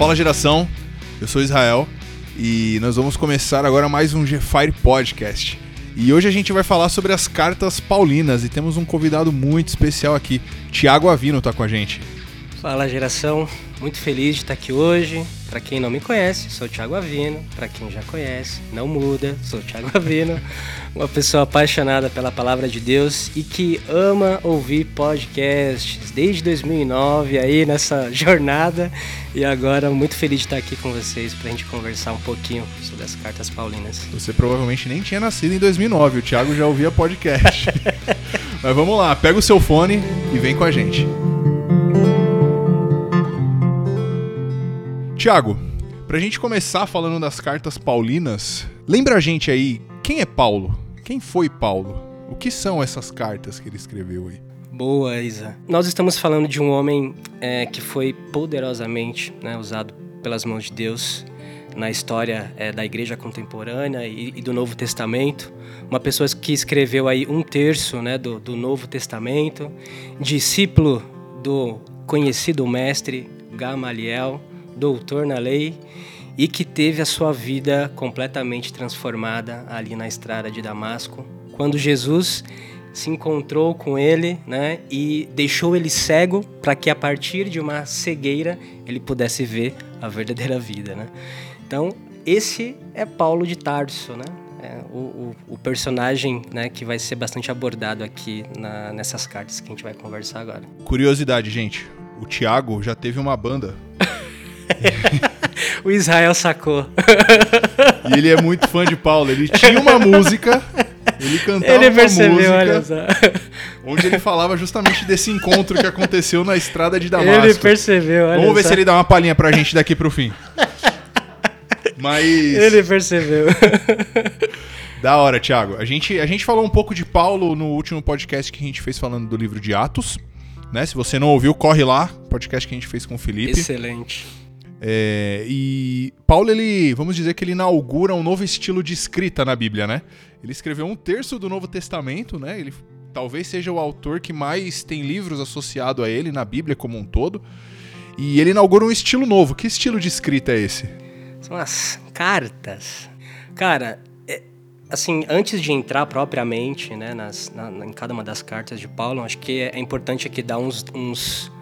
Fala geração, eu sou Israel e nós vamos começar agora mais um G-Fire Podcast. E hoje a gente vai falar sobre as cartas paulinas e temos um convidado muito especial aqui. Tiago Avino tá com a gente. Fala geração, muito feliz de estar aqui hoje. Para quem não me conhece, sou o Thiago Avino. Para quem já conhece, não muda, sou o Thiago Avino. Uma pessoa apaixonada pela palavra de Deus e que ama ouvir podcasts desde 2009 aí nessa jornada. E agora muito feliz de estar aqui com vocês para a gente conversar um pouquinho sobre as cartas paulinas. Você provavelmente nem tinha nascido em 2009, o Thiago já ouvia podcast. Mas vamos lá, pega o seu fone e vem com a gente. Tiago, pra gente começar falando das cartas paulinas, lembra a gente aí quem é Paulo? Quem foi Paulo? O que são essas cartas que ele escreveu aí? Boa, Isa. Nós estamos falando de um homem é, que foi poderosamente né, usado pelas mãos de Deus na história é, da igreja contemporânea e, e, do Novo Testamento. Uma pessoa que escreveu aí um terço né, do, do Novo Testamento, discípulo do conhecido mestre Gamaliel, doutor na lei e que teve a sua vida completamente transformada ali na estrada de Damasco, quando Jesus se encontrou com ele, né, e deixou ele cego para que a partir de uma cegueira ele pudesse ver a verdadeira vida, né? Então esse é Paulo de Tarso, né? É o, o, o, personagem né, que vai ser bastante abordado aqui na, nessas cartas que a gente vai conversar agora. Curiosidade, gente. O Tiago já teve uma banda o Israel sacou. e ele é muito fã de Paulo. Ele tinha uma música, ele cantava ele percebeu, uma música, onde ele falava justamente desse encontro que aconteceu na estrada de Damasco. Ele percebeu, olha Vamos ver só. se ele dá uma palhinha pra gente daqui pro fim. Mas... Ele percebeu. Da hora, Thiago. A gente, a gente falou um pouco de Paulo no último podcast que a gente fez falando do livro de Atos. Né? Se você não ouviu, corre lá. Podcast que a gente fez com o Felipe. Excelente. É, e Paulo, ele, vamos dizer que ele inaugura um novo estilo de escrita na Bíblia, né? Ele escreveu um terço do Novo Testamento, né? Ele talvez seja o autor que mais tem livros associado a ele na Bíblia como um todo. E ele inaugura um estilo novo. Que estilo de escrita é esse? São as cartas. Cara, é, assim, antes de entrar propriamente, né, nas, na, em cada uma das cartas de Paulo, acho que é, importante aqui dar uns, uns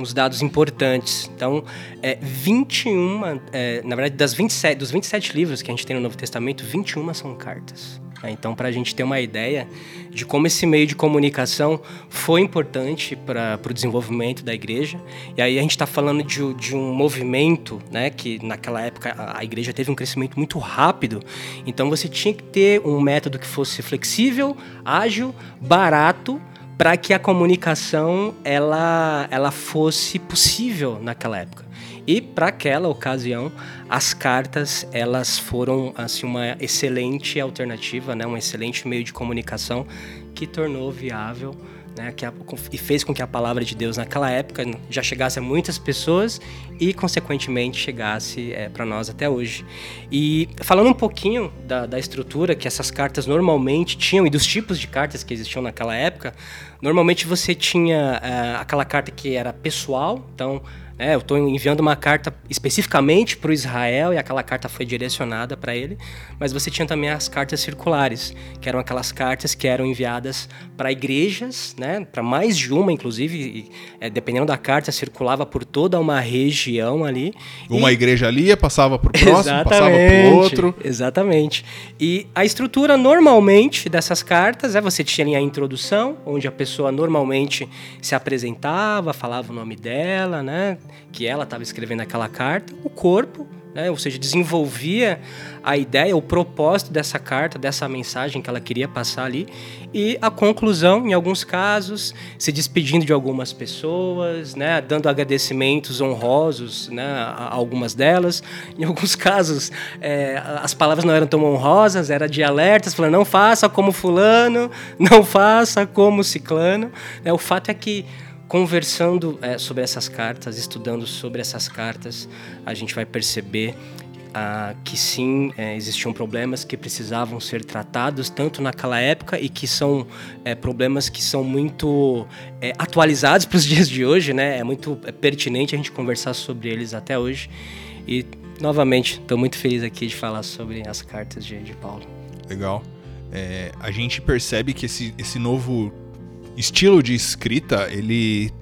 uns dados importantes. Então, é, 21, é, na verdade, das 27, dos 27 livros que a gente tem no Novo Testamento, 21 são cartas. Né? Então, para a gente ter uma ideia de como esse meio de comunicação foi importante para o desenvolvimento da igreja. E aí a gente está falando de, de, um movimento, né, que naquela época a, a igreja teve um crescimento muito rápido. Então, você tinha que ter um método que fosse flexível, ágil, barato para que a comunicação ela, ela fosse possível naquela época. E para aquela ocasião, as cartas elas foram assim uma excelente alternativa, né, um excelente meio de comunicação que tornou viável né, que a, e fez com que a palavra de Deus naquela época já chegasse a muitas pessoas e, consequentemente, chegasse é, para nós até hoje. E falando um pouquinho da, da estrutura que essas cartas normalmente tinham e dos tipos de cartas que existiam naquela época, normalmente você tinha é, aquela carta que era pessoal, então é, eu estou enviando uma carta especificamente para o Israel e aquela carta foi direcionada para ele, mas você tinha também as cartas circulares, que eram aquelas cartas que eram enviadas para igrejas, né, para mais de uma, inclusive, e, é, dependendo da carta, circulava por toda uma região ali. Uma e... igreja ali passava para o próximo, passava para o outro. Exatamente. E a estrutura normalmente dessas cartas é você tinha a introdução, onde a pessoa normalmente se apresentava, falava o nome dela, né? Que ela estava escrevendo aquela carta, o corpo, né, ou seja, desenvolvia a ideia, o propósito dessa carta, dessa mensagem que ela queria passar ali, e a conclusão, em alguns casos, se despedindo de algumas pessoas, né, dando agradecimentos honrosos né, a algumas delas. Em alguns casos, é, as palavras não eram tão honrosas, era de alertas, falando não faça como fulano, não faça como ciclano. Né, o fato é que conversando é, sobre essas cartas, estudando sobre essas cartas, a gente vai perceber ah, que sim é, existiam problemas que precisavam ser tratados tanto naquela época e que são é, problemas que são muito é, atualizados para os dias de hoje, né? É muito pertinente a gente conversar sobre eles até hoje. E novamente estou muito feliz aqui de falar sobre as cartas de, de Paulo. Legal. É, a gente percebe que esse, esse novo estilo de escrita ele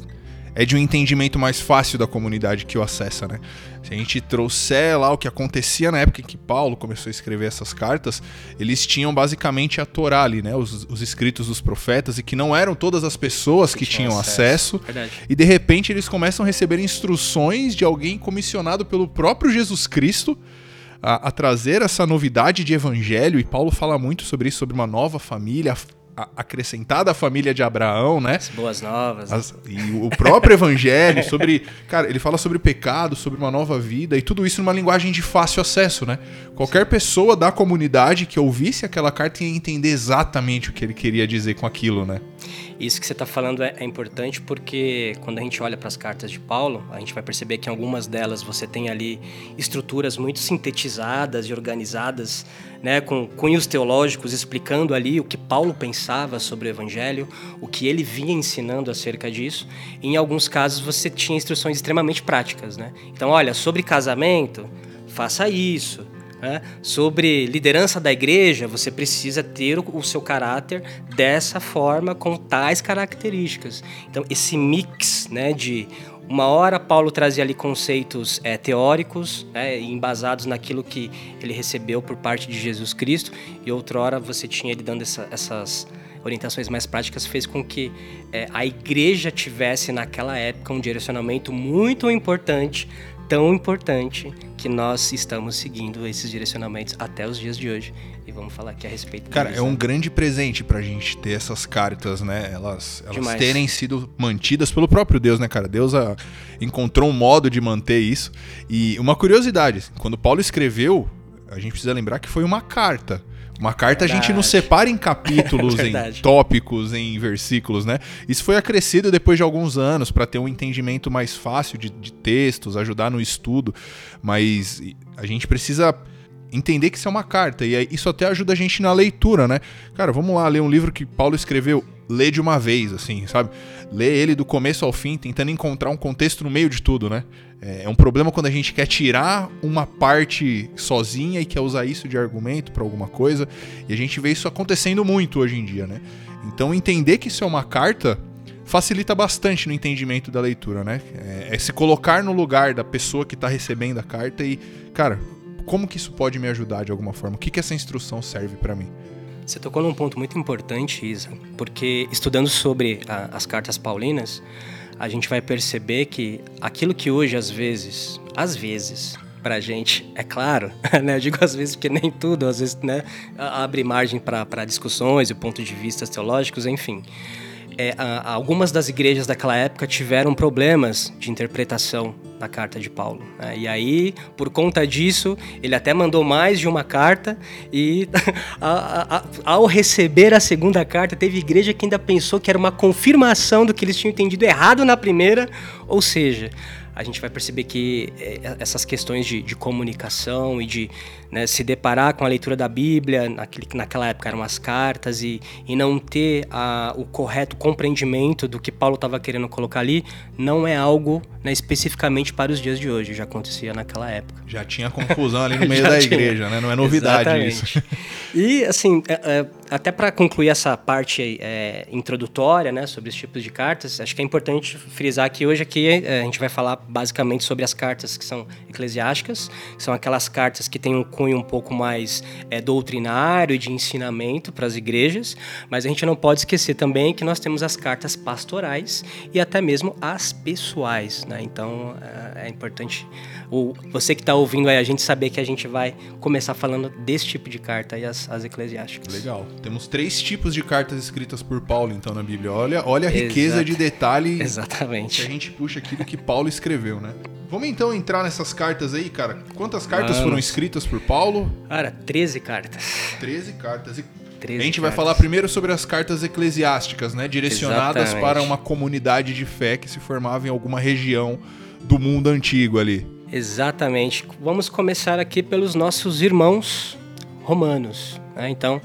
é de um entendimento mais fácil da comunidade que o acessa, né? Se a gente trouxer lá o que acontecia na época em que Paulo começou a escrever essas cartas, eles tinham basicamente a Torá ali, né? Os, os escritos dos profetas, e que não eram todas as pessoas que, que tinham acesso. acesso e de repente eles começam a receber instruções de alguém comissionado pelo próprio Jesus Cristo. A, a, trazer essa novidade de evangelho, e Paulo fala muito sobre isso, sobre uma nova família, acrescentada à família de Abraão, né? As boas novas. As, e o próprio evangelho, sobre. Cara, ele fala sobre pecado, sobre uma nova vida, e tudo isso numa linguagem de fácil acesso, né? Qualquer pessoa da comunidade que ouvisse aquela carta ia entender exatamente o que ele queria dizer com aquilo, né? Isso que você está falando é, é, importante porque quando a gente olha para as cartas de Paulo, a gente vai perceber que em algumas delas você tem ali estruturas muito sintetizadas e organizadas, né, com cunhos teológicos explicando ali o que Paulo pensava sobre o Evangelho, o que ele vinha ensinando acerca disso. E em alguns casos você tinha instruções extremamente práticas, né? Então, olha, sobre casamento, faça isso né? Sobre liderança da igreja, você precisa ter o, seu caráter dessa forma, com tais características. Então, esse mix né, de. Uma hora Paulo trazia ali conceitos é, teóricos, né, embasados naquilo que ele recebeu por parte de Jesus Cristo, e outra hora você tinha ele dando essa, essas orientações mais práticas, fez com que é, a igreja tivesse naquela época um direcionamento muito importante tão importante que nós estamos seguindo esses direcionamentos até os dias de hoje. E vamos falar aqui a respeito Cara, é um grande presente pra gente ter essas cartas, né? Elas, elas terem sido mantidas pelo próprio Deus, né, cara? Deus a, ah, encontrou um modo de manter isso. E uma curiosidade, quando Paulo escreveu, a gente precisa lembrar que foi uma carta. Uma carta Verdade. a gente não separa em capítulos, em tópicos, em versículos, né? Isso foi acrescido depois de alguns anos para ter um entendimento mais fácil de, de textos, ajudar no estudo, mas a gente precisa entender que isso é uma carta e isso até ajuda a gente na leitura, né? Cara, vamos lá ler um livro que Paulo escreveu lê de uma vez, assim, sabe? Lê ele do começo ao fim, tentando encontrar um contexto no meio de tudo, né? É, é um problema quando a gente quer tirar uma parte sozinha e quer usar isso de argumento para alguma coisa. E a gente vê isso acontecendo muito hoje em dia, né? Então entender que isso é uma carta facilita bastante no entendimento da leitura, né? É, é se colocar no lugar da pessoa que está recebendo a carta e, cara, como que isso pode me ajudar de alguma forma? O que, que essa instrução serve para mim? Você tocou num ponto muito importante, Isa, porque estudando sobre a, as cartas paulinas, a gente vai perceber que aquilo que hoje, às vezes, às vezes, pra gente, é claro, né? Eu digo às vezes porque nem tudo, às vezes, né, abre margem para discussões e pontos de vista teológicos, enfim é, algumas das igrejas daquela época tiveram problemas de interpretação na carta de Paulo. Né? E aí, por conta disso, ele até mandou mais de uma carta e a, a, ao receber a segunda carta, teve igreja que ainda pensou que era uma confirmação do que eles tinham entendido errado na primeira, ou seja, a gente vai perceber que é, essas questões de, de comunicação e de né, se deparar com a leitura da Bíblia, naquele, naquela época eram as cartas, e, e não ter a, o correto compreendimento do que Paulo estava querendo colocar ali, não é algo né, especificamente para os dias de hoje, já acontecia naquela época. Já tinha confusão ali no meio da tinha. igreja, né? não é novidade Exatamente. isso. E assim, é, é, até para concluir essa parte é, introdutória né, sobre os tipos de cartas, acho que é importante frisar que hoje aqui é, a gente vai falar basicamente sobre as cartas que são eclesiásticas, que são aquelas cartas que têm um cunho um pouco mais é, doutrinário e de ensinamento para as igrejas, mas a gente não pode esquecer também que nós temos as cartas pastorais e até mesmo as pessoais. Né? Então é, é importante o, você que está ouvindo aí a gente saber que a gente vai começar falando desse tipo de carta e as, as eclesiásticas. Legal. Temos três tipos de cartas escritas por Paulo, então, na Bíblia. Olha, olha a riqueza Exato. de detalhe Exatamente. que a gente puxa aqui do que Paulo escreveu, né? Vamos então entrar nessas cartas aí, cara. Quantas cartas Vamos. foram escritas por Paulo? Cara, 13 cartas. 13 cartas. E a gente cartas. vai falar primeiro sobre as cartas eclesiásticas, né? Direcionadas Exatamente. para uma comunidade de fé que se formava em alguma região do mundo antigo ali. Exatamente. Vamos começar aqui pelos nossos irmãos romanos. Né? Então,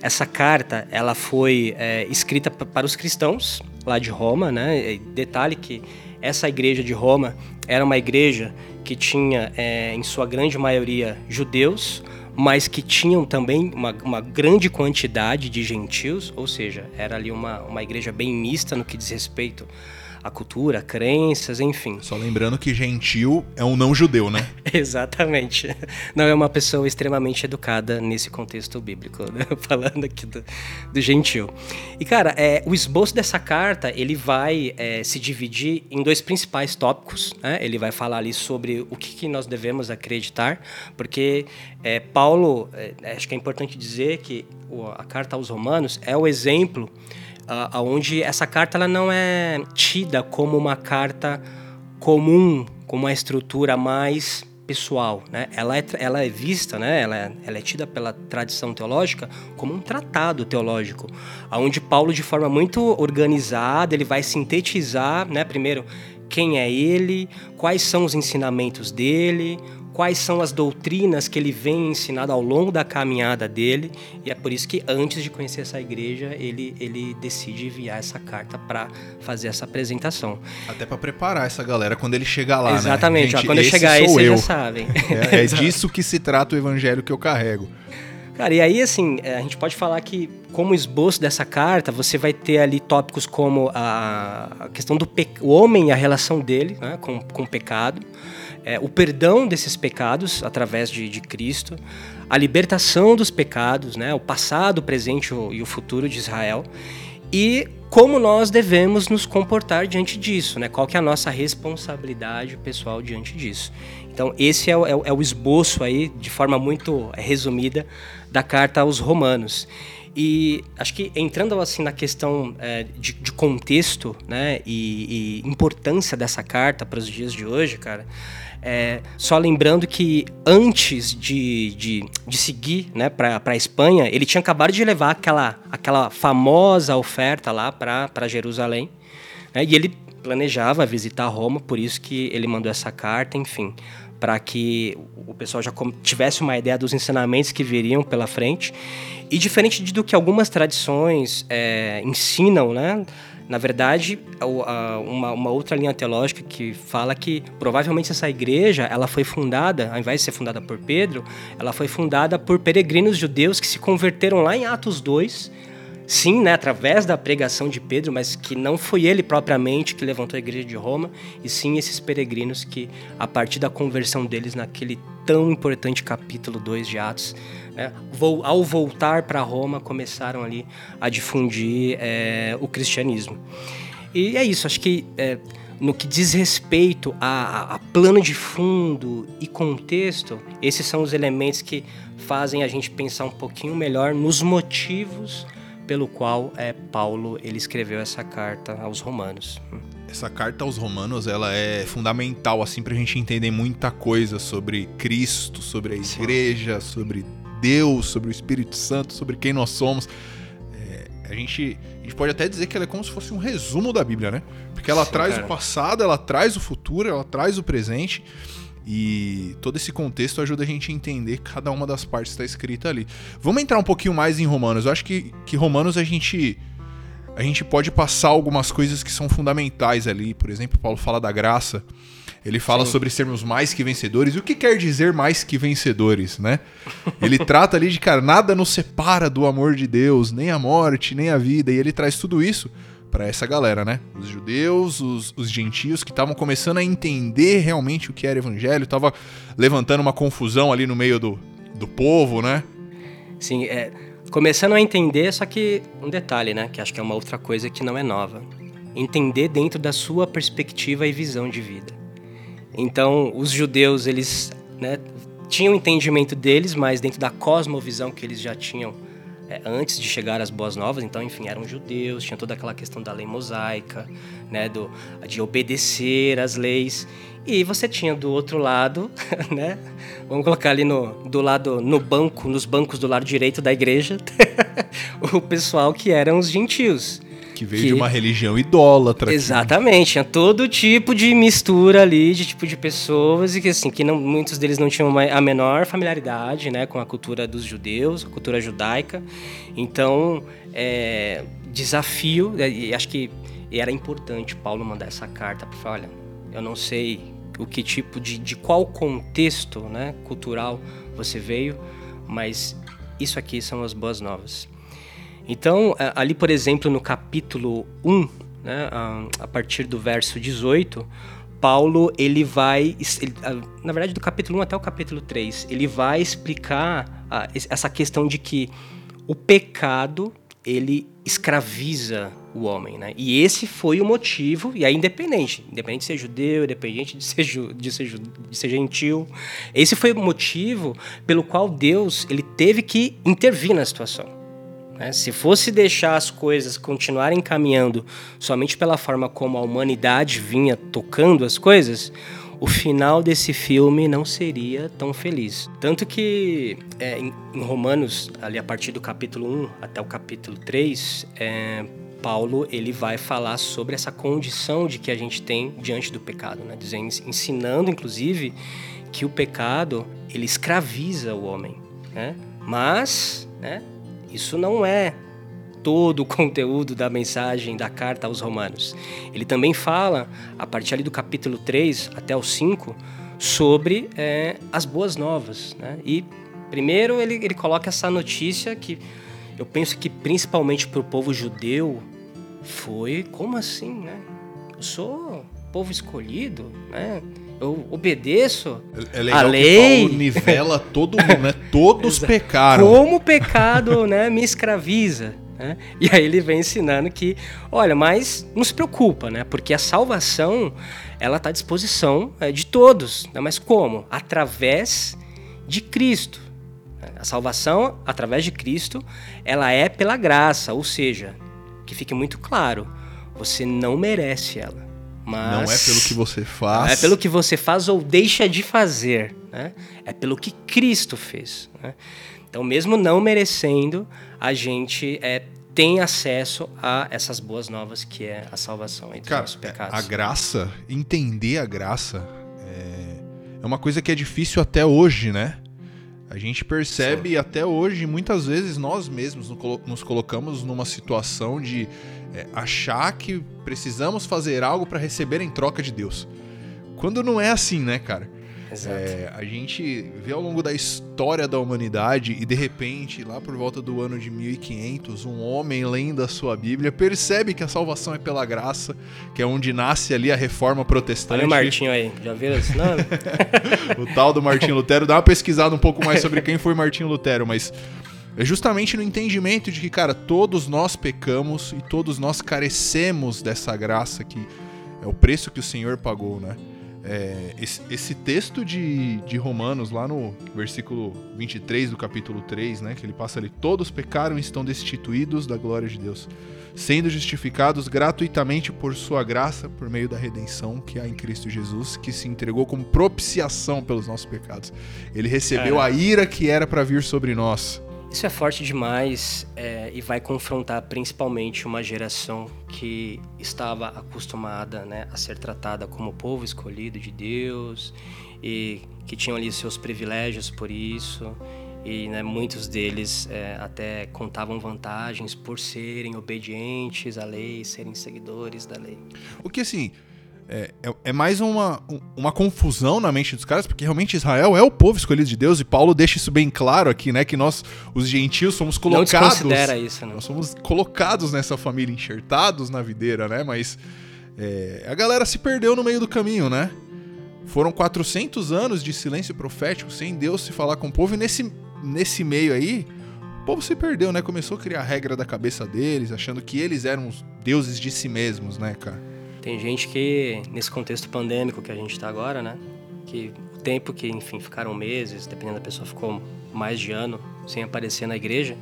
essa carta ela foi é, escrita para os cristãos lá de Roma. Né? Detalhe que essa igreja de Roma era uma igreja que tinha, é, em sua grande maioria, judeus, mas que tinham também uma, uma, grande quantidade de gentios, ou seja, era ali uma, uma igreja bem mista no que diz respeito a cultura, crenças, enfim. Só lembrando que gentil é um não judeu, né? Exatamente. Não é uma pessoa extremamente educada nesse contexto bíblico, né? falando aqui do, do, gentil. E cara, é, o esboço dessa carta ele vai é, se dividir em dois principais tópicos. Né? Ele vai falar ali sobre o que, que nós devemos acreditar, porque é, Paulo, é, acho que é importante dizer que a carta aos Romanos é o exemplo aonde essa carta ela não é tida como uma carta comum, com uma estrutura mais pessoal, né? Ela é, ela é vista, né? Ela é, ela é tida pela tradição teológica como um tratado teológico, aonde Paulo de forma muito organizada ele vai sintetizar, né? Primeiro quem é ele, quais são os ensinamentos dele, quais são as doutrinas que ele vem ensinado ao longo da caminhada dele, e é por isso que antes de conhecer essa igreja, ele, ele decide enviar essa carta para fazer essa apresentação. Até para preparar essa galera quando ele chegar lá, né? Exatamente, né? Gente, quando eu chegar aí, vocês já sabem. É, é disso que se trata o evangelho que eu carrego. Cara, e aí, assim, é, a gente pode falar que, como esboço dessa carta, você vai ter ali tópicos como a, questão do pe... o homem e a relação dele né, com, com o pecado, é, o perdão desses pecados através de, de, Cristo, a libertação dos pecados, né, o passado, o presente e o futuro de Israel, e como nós devemos nos comportar diante disso, né? Qual que é a nossa responsabilidade pessoal diante disso. Então, esse é o, é o, é o esboço aí, de forma muito resumida, da carta aos Romanos. E acho que entrando assim na questão é, de, de, contexto, né, e, e, importância dessa carta para os dias de hoje, cara, é, só lembrando que antes de, de, de seguir né, para a Espanha, ele tinha acabado de levar aquela, aquela famosa oferta lá para Jerusalém. Né, e ele planejava visitar Roma, por isso que ele mandou essa carta, enfim, para que o pessoal já tivesse uma ideia dos ensinamentos que viriam pela frente. E diferente do que algumas tradições é, ensinam, né? Na verdade, uma, outra linha teológica que fala que provavelmente essa igreja ela foi fundada, ao invés de ser fundada por Pedro, ela foi fundada por peregrinos judeus que se converteram lá em Atos 2 sim, né, através da pregação de Pedro, mas que não foi ele propriamente que levantou a igreja de Roma, e sim esses peregrinos que, a partir da conversão deles naquele tão importante capítulo 2 de Atos, né, ao voltar para Roma, começaram ali a difundir é, o cristianismo. E é isso, acho que é, no que diz respeito a, a, plano de fundo e contexto, esses são os elementos que fazem a gente pensar um pouquinho melhor nos motivos pelo qual é, Paulo ele escreveu essa carta aos Romanos. Essa carta aos Romanos ela é fundamental assim para a gente entender muita coisa sobre Cristo, sobre a Igreja, Sim. sobre Deus, sobre o Espírito Santo, sobre quem nós somos. É, a gente, a gente pode até dizer que ela é como se fosse um resumo da Bíblia, né? Porque ela Sim, traz cara. o passado, ela traz o futuro, ela traz o presente. E todo esse contexto ajuda a gente a entender cada uma das partes que está escrita ali. Vamos entrar um pouquinho mais em Romanos. Eu acho que, que Romanos a gente a gente pode passar algumas coisas que são fundamentais ali. Por exemplo, Paulo fala da graça. Ele fala Sim. sobre sermos mais que vencedores. E o que quer dizer mais que vencedores, né? Ele trata ali de, cara, nada nos separa do amor de Deus, nem a morte, nem a vida. E ele traz tudo isso para essa galera, né? Os judeus, os, os gentios que estavam começando a entender realmente o que era evangelho, tava levantando uma confusão ali no meio do, do povo, né? Sim, é, começando a entender, só que um detalhe, né? Que acho que é uma outra coisa que não é nova. Entender dentro da sua perspectiva e visão de vida. Então, os judeus, eles né, tinham entendimento deles, mas dentro da cosmovisão que eles já tinham antes de chegar às boas novas, então, enfim, eram judeus, tinha toda aquela questão da lei mosaica, né, do, de obedecer às leis. E você tinha do outro lado, né, vamos colocar ali no, do lado, no banco, nos bancos do lado direito da igreja, o pessoal que eram os gentios. Que veio que... de uma religião idólatra. Exatamente, tinha todo tipo de mistura ali, de tipo de pessoas, e que assim, que não, muitos deles não tinham a menor familiaridade né, com a cultura dos judeus, a cultura judaica. Então, é, desafio, e acho que era importante Paulo mandar essa carta para falar, olha, eu não sei o que tipo de, de qual contexto né, cultural você veio, mas isso aqui são as boas novas. Então, ali, por exemplo, no capítulo 1, né, a partir do verso 18, Paulo ele vai, ele, na verdade, do capítulo 1 até o capítulo 3, ele vai explicar essa questão de que o pecado ele escraviza o homem, né? E esse foi o motivo, e aí independente, independente de ser judeu, independente de ser, de ser, de ser gentil, esse foi o motivo pelo qual Deus ele teve que intervir na situação. Né? Se fosse deixar as coisas continuarem caminhando somente pela forma como a humanidade vinha tocando as coisas, o final desse filme não seria tão feliz. Tanto que é, em, Romanos, ali a partir do capítulo 1 até o capítulo 3, é, Paulo ele vai falar sobre essa condição de que a gente tem diante do pecado, né? Dizendo, ensinando inclusive que o pecado ele escraviza o homem, né? Mas, né? Isso não é todo o conteúdo da mensagem da carta aos Romanos. Ele também fala, a partir ali do capítulo 3 até o 5, sobre é, as boas novas. Né? E primeiro ele, ele coloca essa notícia que eu penso que principalmente para o povo judeu foi como assim, né? Eu sou povo escolhido, né? Eu obedeço é, é legal a lei. Paulo nivela todo mundo, né? Todos pecaram. Como o pecado, né, me escraviza. Né? E aí ele vem ensinando que, olha, mas não se preocupa, né? Porque a salvação ela está à disposição é, de todos. Né? Mas como? Através de Cristo. A salvação, através de Cristo, ela é pela graça, ou seja, que fique muito claro, você não merece ela. Mas não é pelo que você faz. Não é pelo que você faz ou deixa de fazer. Né? É pelo que Cristo fez. Né? Então, mesmo não merecendo, a gente é, tem acesso a essas boas novas que é a salvação entre Cara, nossos pecados. A graça, entender a graça, é, é uma coisa que é difícil até hoje, né? A gente percebe Sim. até hoje, muitas vezes nós mesmos nos colocamos numa situação de é, achar que precisamos fazer algo para receber em troca de Deus. Quando não é assim, né, cara? É, a gente vê ao longo da história da humanidade e de repente, lá por volta do ano de 1500, um homem lendo a sua Bíblia percebe que a salvação é pela graça, que é onde nasce ali a reforma protestante. Olha o Martinho aí, já viram esse nome? o tal do Martinho Lutero. Dá uma pesquisada um pouco mais sobre quem foi Martinho Lutero, mas é justamente no entendimento de que, cara, todos nós pecamos e todos nós carecemos dessa graça que é o preço que o Senhor pagou, né? É, esse, esse, texto de, de Romanos, lá no versículo 23 do capítulo 3, né, que ele passa ali: Todos pecaram e estão destituídos da glória de Deus, sendo justificados gratuitamente por Sua graça, por meio da redenção que há em Cristo Jesus, que se entregou como propiciação pelos nossos pecados. Ele recebeu a ira que era para vir sobre nós. Isso é forte demais é, e vai confrontar principalmente uma geração que estava acostumada né, a ser tratada como povo escolhido de Deus e que tinham ali seus privilégios por isso. E né, muitos deles é, até contavam vantagens por serem obedientes à lei, serem seguidores da lei. O que assim é, é, é, mais uma, uma confusão na mente dos caras, porque realmente Israel é o povo escolhido de Deus, e Paulo deixa isso bem claro aqui, né? Que nós, os gentios, somos colocados. Não considera isso, né? Nós somos colocados nessa família, enxertados na videira, né? Mas é, a galera se perdeu no meio do caminho, né? Foram 400 anos de silêncio profético sem Deus se falar com o povo, e nesse, nesse meio aí, o povo se perdeu, né? Começou a criar a regra da cabeça deles, achando que eles eram os deuses de si mesmos, né, cara? Tem gente que, nesse contexto pandêmico que a gente está agora, né? Que o tempo que, enfim, ficaram meses, dependendo da pessoa, ficou mais de ano sem aparecer na igreja,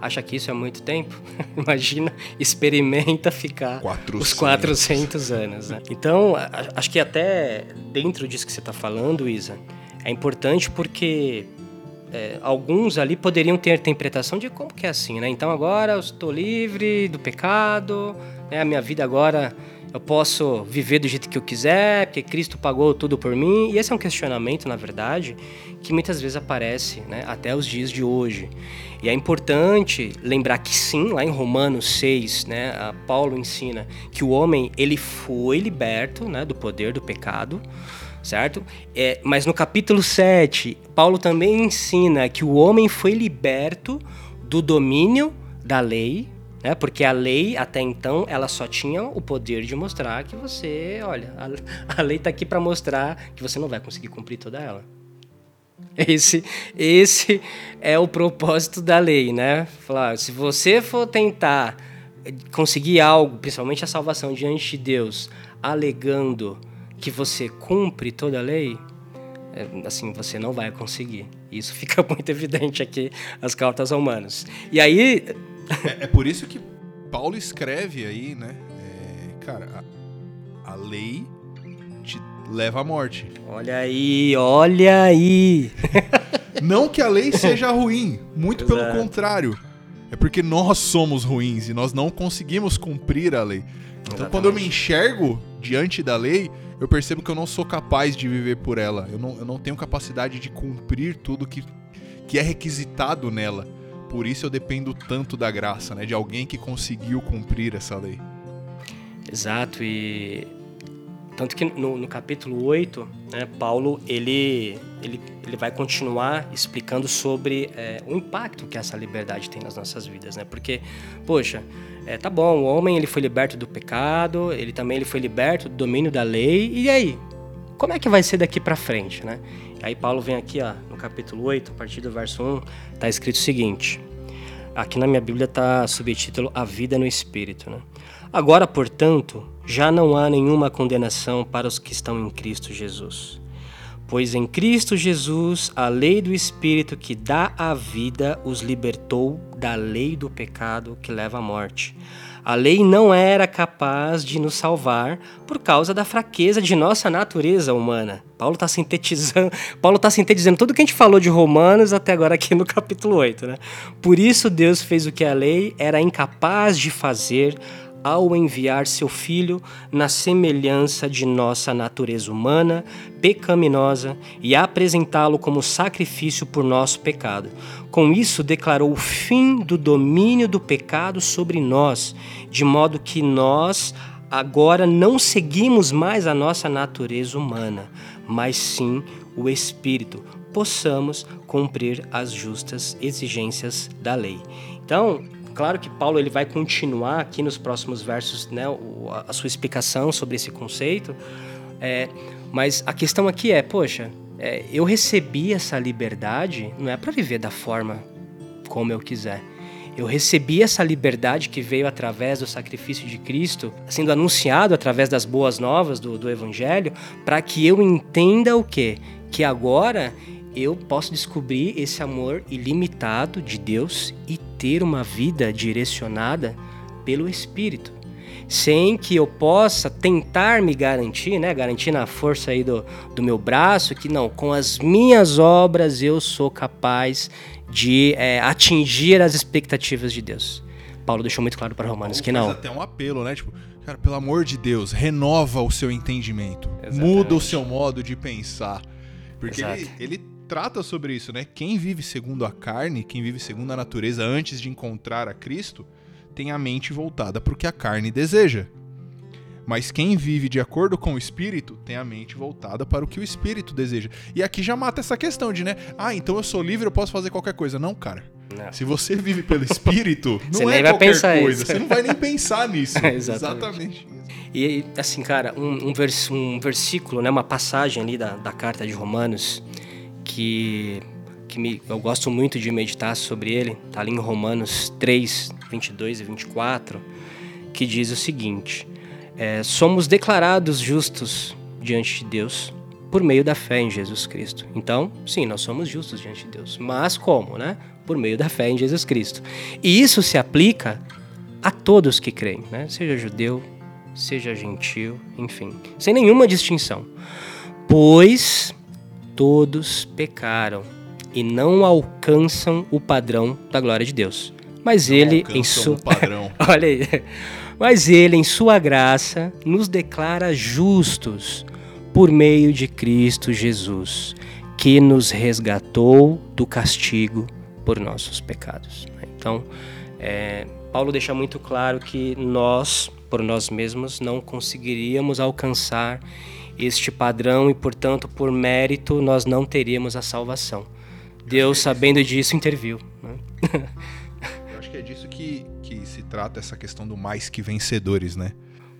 acha que isso é muito tempo. Imagina, experimenta ficar 400. os 400 anos. Né? Então, acho que até dentro disso que você está falando, Isa, é importante porque é, alguns ali poderiam ter a interpretação de como que é assim, né? Então agora eu estou livre do pecado, né? a minha vida agora eu posso viver do jeito que eu quiser, porque Cristo pagou tudo por mim. E esse é um questionamento, na verdade, que muitas vezes aparece né, até os dias de hoje. E é importante lembrar que sim, lá em Romanos 6, né, Paulo ensina que o homem ele foi liberto né, do poder do pecado, certo? É, mas no capítulo 7, Paulo também ensina que o homem foi liberto do domínio da lei, né? Porque a lei, até então, ela só tinha o poder de mostrar que você, olha, a, a lei está aqui para mostrar que você não vai conseguir cumprir toda ela. Esse, esse é o propósito da lei, né? Falar, se você for tentar conseguir algo, principalmente a salvação diante de Deus, alegando que você cumpre toda a lei, é, assim, você não vai conseguir. Isso fica muito evidente aqui as cartas romanas. E aí, é, é, por isso que Paulo escreve aí, né? É, cara, a, a, lei te leva à morte. Olha aí, olha aí. Não que a lei seja ruim, muito Exato. pelo contrário. É porque nós somos ruins e nós não conseguimos cumprir a lei. Então, Exatamente. quando eu me enxergo diante da lei, eu percebo que eu não sou capaz de viver por ela. Eu não, eu não tenho capacidade de cumprir tudo que, que é requisitado nela. Por isso eu dependo tanto da graça, né? De alguém que conseguiu cumprir essa lei. Exato, e tanto que no, no capítulo 8, né, Paulo ele, ele, ele vai continuar explicando sobre é, o impacto que essa liberdade tem nas nossas vidas, né? Porque, poxa, é, tá bom, o homem ele foi liberto do pecado, ele também ele foi liberto do domínio da lei, e aí? Como é que vai ser daqui para frente, né? Aí Paulo vem aqui, ó, no capítulo 8, a partir do verso 1, está escrito o seguinte. Aqui na minha Bíblia está subtítulo A Vida no Espírito. Né? Agora, portanto, já não há nenhuma condenação para os que estão em Cristo Jesus. Pois em Cristo Jesus, a lei do Espírito que dá a vida os libertou da lei do pecado que leva à morte. A lei não era capaz de nos salvar por causa da fraqueza de nossa natureza humana. Paulo está sintetizando, Paulo tá sintetizando tudo que a gente falou de Romanos até agora aqui no capítulo 8, né? Por isso Deus fez o que a lei era incapaz de fazer ao enviar seu Filho na semelhança de nossa natureza humana, pecaminosa, e apresentá-lo como sacrifício por nosso pecado. Com isso, declarou o fim do domínio do pecado sobre nós, de modo que nós agora não seguimos mais a nossa natureza humana, mas sim o Espírito, possamos cumprir as justas exigências da lei. Então, Claro que Paulo ele vai continuar aqui nos próximos versos né, a sua explicação sobre esse conceito, é, mas a questão aqui é, poxa, é, eu recebi essa liberdade não é para viver da forma como eu quiser. Eu recebi essa liberdade que veio através do sacrifício de Cristo, sendo anunciado através das boas novas do, do Evangelho, para que eu entenda o quê? Que agora eu posso descobrir esse amor ilimitado de Deus e ter uma vida direcionada pelo Espírito, sem que eu possa tentar me garantir, né, garantir na força aí do, do meu braço, que não, com as minhas obras eu sou capaz de é, atingir as expectativas de Deus. Paulo deixou muito claro para Romanos que não. até um apelo, né? Tipo, cara, pelo amor de Deus, renova o seu entendimento, Exatamente. muda o seu modo de pensar. Porque ele, ele, trata sobre isso, né? Quem vive segundo a carne, quem vive segundo a natureza antes de encontrar a Cristo, tem a mente voltada para o que a carne deseja. Mas quem vive de acordo com o espírito tem a mente voltada para o que o espírito deseja. E aqui já mata essa questão de, né? Ah, então eu sou livre, eu posso fazer qualquer coisa. Não, cara. Não. Se você vive pelo espírito, não você é qualquer coisa. Isso. Você não vai nem pensar nisso. Exatamente. Exatamente. E assim, cara, um, um, vers um versículo, né, uma passagem ali da, da carta de Romanos, que, que me, eu gosto muito de meditar sobre ele, está ali em Romanos 3, 22 e 24, que diz o seguinte: é, Somos declarados justos diante de Deus por meio da fé em Jesus Cristo. Então, sim, nós somos justos diante de Deus. Mas como, né? Por meio da fé em Jesus Cristo. E isso se aplica a todos que creem, né? Seja judeu, seja gentil, enfim, sem nenhuma distinção. Pois todos pecaram e não alcançam o padrão da glória de Deus. Mas Não ele em sua. Olha aí. Mas ele em sua graça nos declara justos por meio de Cristo Jesus, que nos resgatou do castigo por nossos pecados. Então, é, Paulo deixa muito claro que nós, por nós mesmos, não conseguiríamos alcançar este padrão e, portanto, por mérito, nós não teríamos a salvação. Deus, sabendo disso, interviu. Né? Eu acho que é disso que, que se trata essa questão do mais que vencedores, né?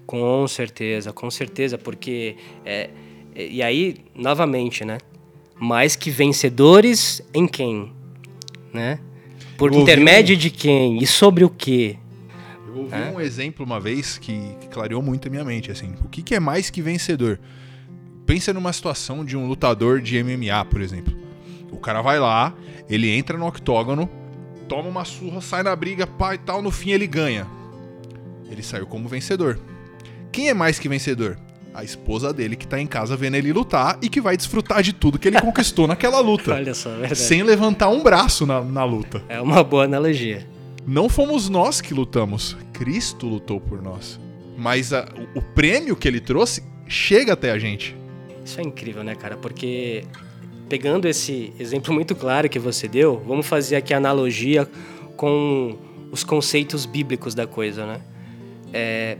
Com certeza, com certeza, porque é, é, e aí novamente, né? Mais que vencedores em quem, né? Por Eu intermédio de quem e sobre o que? Eu ouvi É? um exemplo uma vez que, que clareou muito a minha mente, assim. O que, que é mais que vencedor? Pensa numa situação de um lutador de MMA, por exemplo. O cara vai lá, ele entra no octógono, toma uma surra, sai na briga, pá e tal, no fim ele ganha. Ele saiu como vencedor. Quem é mais que vencedor? A esposa dele que tá em casa vendo ele lutar e que vai desfrutar de tudo que ele conquistou naquela luta. Olha só, é verdade. Sem levantar um braço na, na luta. É uma boa analogia. Não fomos nós que lutamos, Cristo lutou por nós. Mas a- o, o prêmio que ele trouxe chega até a gente. Isso é incrível, né, cara? Porque pegando esse exemplo muito claro que você deu, vamos fazer aqui a analogia com os conceitos bíblicos da coisa, né? É,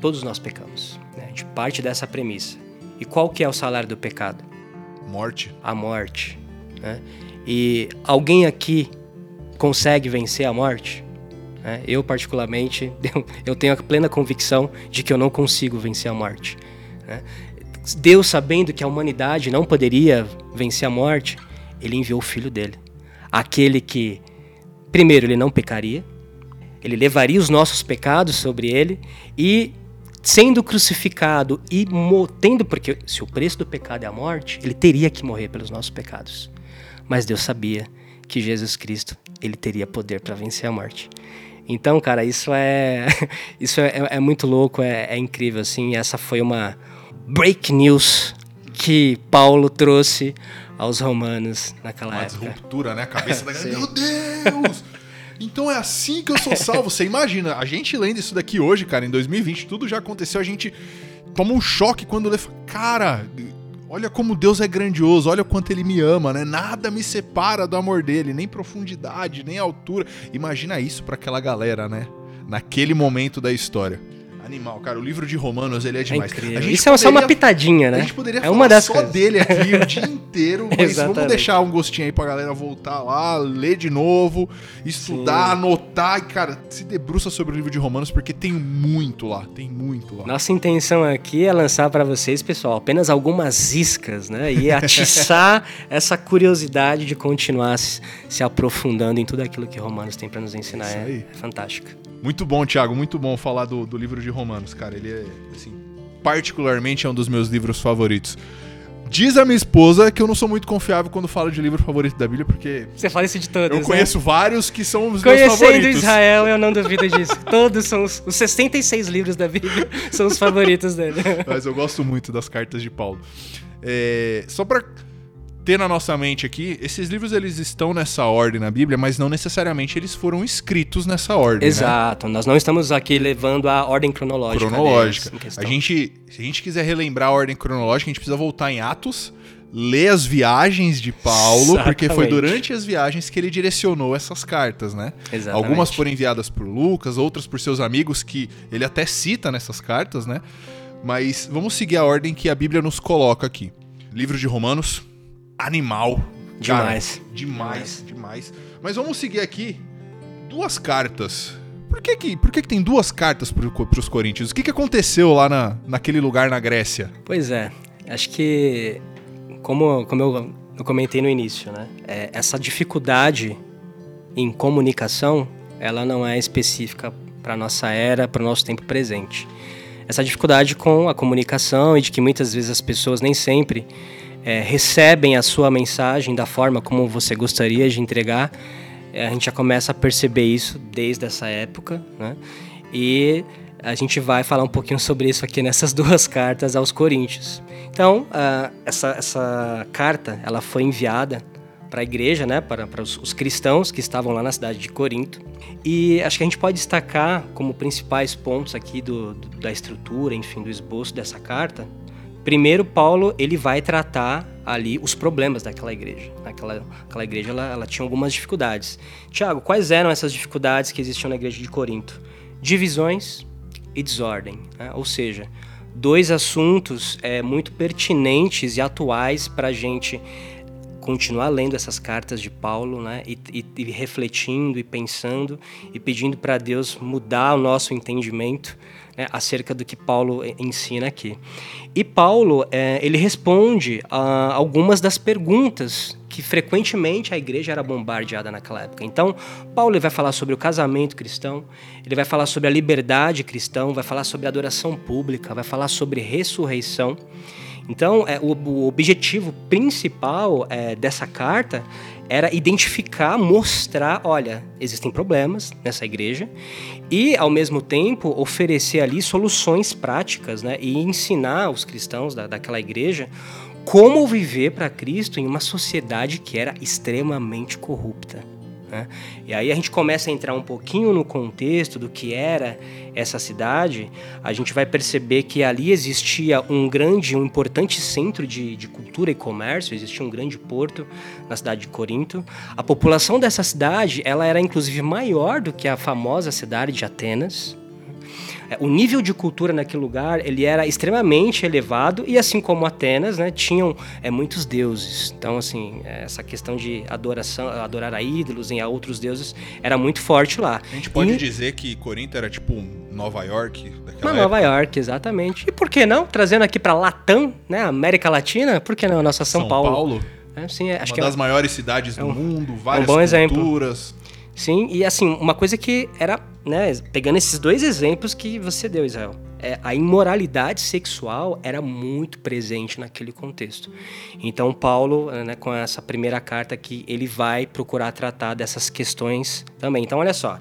todos nós pecamos. Né? A gente parte dessa premissa. E qual que é o salário do pecado? Morte. A morte. Né? E alguém aqui consegue vencer a morte? né? Eu, particularmente, eu- tenho a plena convicção de que eu não consigo vencer a morte. né? Deus, sabendo que a humanidade não poderia vencer a morte, ele enviou o filho dele. Aquele que, primeiro, ele não pecaria, ele levaria os nossos pecados sobre ele e, sendo crucificado e tendo, porque se o preço do pecado é a morte, ele teria que morrer pelos nossos pecados. Mas Deus sabia que Jesus Cristo ele teria poder para vencer a morte. Então, cara, isso é isso é, é muito louco, é, é incrível assim. Essa foi uma break news que Paulo trouxe aos romanos naquela Uma época. disruptura, né? A cabeça da galera. Meu Deus! Então é assim que eu sou salvo. Você imagina, a gente lendo isso daqui hoje, cara, em 2020, tudo já aconteceu, a gente toma um choque quando lê. Cara, olha como Deus é grandioso, olha o quanto ele me ama, né? Nada me separa do amor dele, nem profundidade, nem altura. Imagina isso pra aquela galera, né? Naquele momento da história. Animal, cara, o livro de Romanos, ele é É demais. gente Isso é só uma poderia- pitadinha, né? A gente poderia é uma das só coisas. dele aqui o dia inteiro, mas vamos deixar um gostinho aí pra galera voltar lá, ler de novo, estudar, Sim. anotar e, cara, se debruça sobre o livro de Romanos, porque tem muito lá, tem muito lá. Nossa intenção aqui é lançar para vocês, pessoal, apenas algumas iscas, né? E atiçar essa curiosidade de continuar se, se aprofundando em tudo aquilo que Romanos tem para nos ensinar. Isso É, aí. é fantástico. Muito bom, Thiago, muito bom falar do, do livro de Romanos, cara. Ele é, assim, particularmente é um dos meus livros favoritos. Diz a minha esposa que eu não sou muito confiável quando falo de livro favorito da Bíblia, porque Você fala isso de todos, eu conheço vários que são os meus Conhecendo favoritos. Israel, eu não duvido disso. Todos são os, os 66 livros da Bíblia são os favoritos dele. Mas eu gosto muito das cartas de Paulo. É, só pra ter na nossa mente aqui, esses livros eles estão nessa ordem na Bíblia, mas não necessariamente eles foram escritos nessa ordem, né? Exato, nós não estamos aqui levando a ordem cronológica. Cronológica. deles. A gente, se a gente quiser relembrar a ordem cronológica, a gente precisa voltar em Atos, ler as viagens de Paulo, porque foi Exatamente. durante as viagens que ele direcionou essas cartas, né? Exatamente. Algumas foram enviadas por Lucas, outras por seus amigos que ele até cita nessas cartas, né? Mas vamos seguir a ordem que a Bíblia nos coloca aqui. Livro de Romanos, animal. Cara, Demais. demais, demais. Mas vamos seguir aqui duas cartas. Por que que, por que, que tem duas cartas para os coríntios? O que, que aconteceu lá na, naquele lugar na Grécia? Pois é, acho que como, como eu, eu comentei no início, né? é, essa dificuldade em comunicação, ela não é específica para nossa era, para o nosso tempo presente. Essa dificuldade com a comunicação e de que muitas vezes as pessoas nem sempre é, recebem a sua mensagem da forma como você gostaria de entregar, é, a gente já começa a perceber isso desde essa época, né? E a gente vai falar um pouquinho sobre isso aqui nessas duas cartas aos Coríntios. Então, ah, essa, essa carta ela foi enviada a igreja, né, para, para os, os, cristãos que estavam lá na cidade de Corinto. E acho que a gente pode destacar como principais pontos aqui do, do, da estrutura, enfim, do esboço dessa carta. Primeiro, Paulo ele vai tratar ali os problemas daquela igreja. Aquela, aquela igreja ela, ela tinha algumas dificuldades. Tiago, quais eram essas dificuldades que existiam na igreja de Corinto? Divisões e desordem, né? ou seja, dois assuntos é, muito pertinentes e atuais para a gente continuar lendo essas cartas de Paulo, né? E, e, e refletindo e pensando e pedindo para Deus mudar o nosso entendimento né, acerca do que Paulo ensina aqui. E Paulo é, ele responde a algumas das perguntas que frequentemente a igreja era bombardeada naquela época. Então, Paulo vai falar sobre o casamento cristão, ele vai falar sobre a liberdade cristã, vai falar sobre a adoração pública, vai falar sobre ressurreição. Então, é, o, o objetivo principal é, dessa carta era identificar, mostrar, olha, existem problemas nessa igreja e, ao mesmo tempo, oferecer ali soluções práticas, né, e ensinar os cristãos da, daquela igreja como viver para Cristo em uma sociedade que era extremamente corrupta. Né? E aí a gente começa a entrar um pouquinho no contexto do que era essa cidade, a gente vai perceber que ali existia um grande, um importante centro de, de cultura e comércio, existia um grande porto na cidade de Corinto. A população dessa cidade, ela era inclusive maior do que a famosa cidade de Atenas. É, o nível de cultura naquele lugar ele era extremamente elevado e assim como Atenas, né, tinham é, muitos deuses. Então assim essa questão de adoração, adorar a ídolos e a outros deuses era muito forte lá. A gente pode e... dizer que Corinto era tipo Nova York daquela Uma Nova York, exatamente. E por que não trazendo aqui para Latam, né, América Latina? Por que não nossa São, São Paulo? Paulo. É, sim, é, acho Uma que é das é, maiores cidades do um, mundo, várias um culturas. Exemplo. Sim, e assim, uma coisa que era, né, pegando esses dois exemplos que você deu, Israel, é, a imoralidade sexual era muito presente naquele contexto. Então, Paulo, né, com essa primeira carta aqui, ele vai procurar tratar dessas questões também. Então, olha só,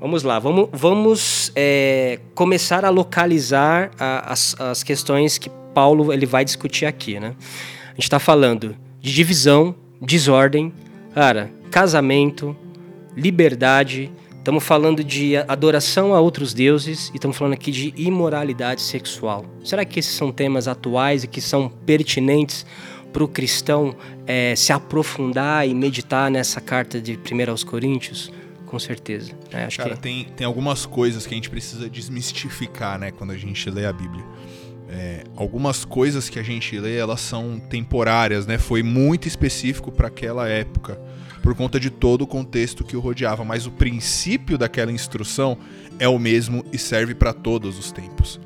vamos lá, vamos, vamos é, começar a localizar a, as, as questões que Paulo ele vai discutir aqui, né? A gente está falando de divisão, desordem, cara, casamento, liberdade, estamos falando de adoração a outros deuses e estamos falando aqui de imoralidade sexual. Será que esses são temas atuais e que são pertinentes para o cristão é, se aprofundar e meditar nessa carta de 1 aos Coríntios? Com certeza. É, acho Cara, que... tem, tem algumas coisas que a gente precisa desmistificar né, quando a gente lê a Bíblia. É, algumas coisas que a gente lê, elas são temporárias, né? Foi muito específico para aquela época por conta de todo o contexto que o rodeava, mas o princípio daquela instrução é o mesmo e serve para todos os tempos.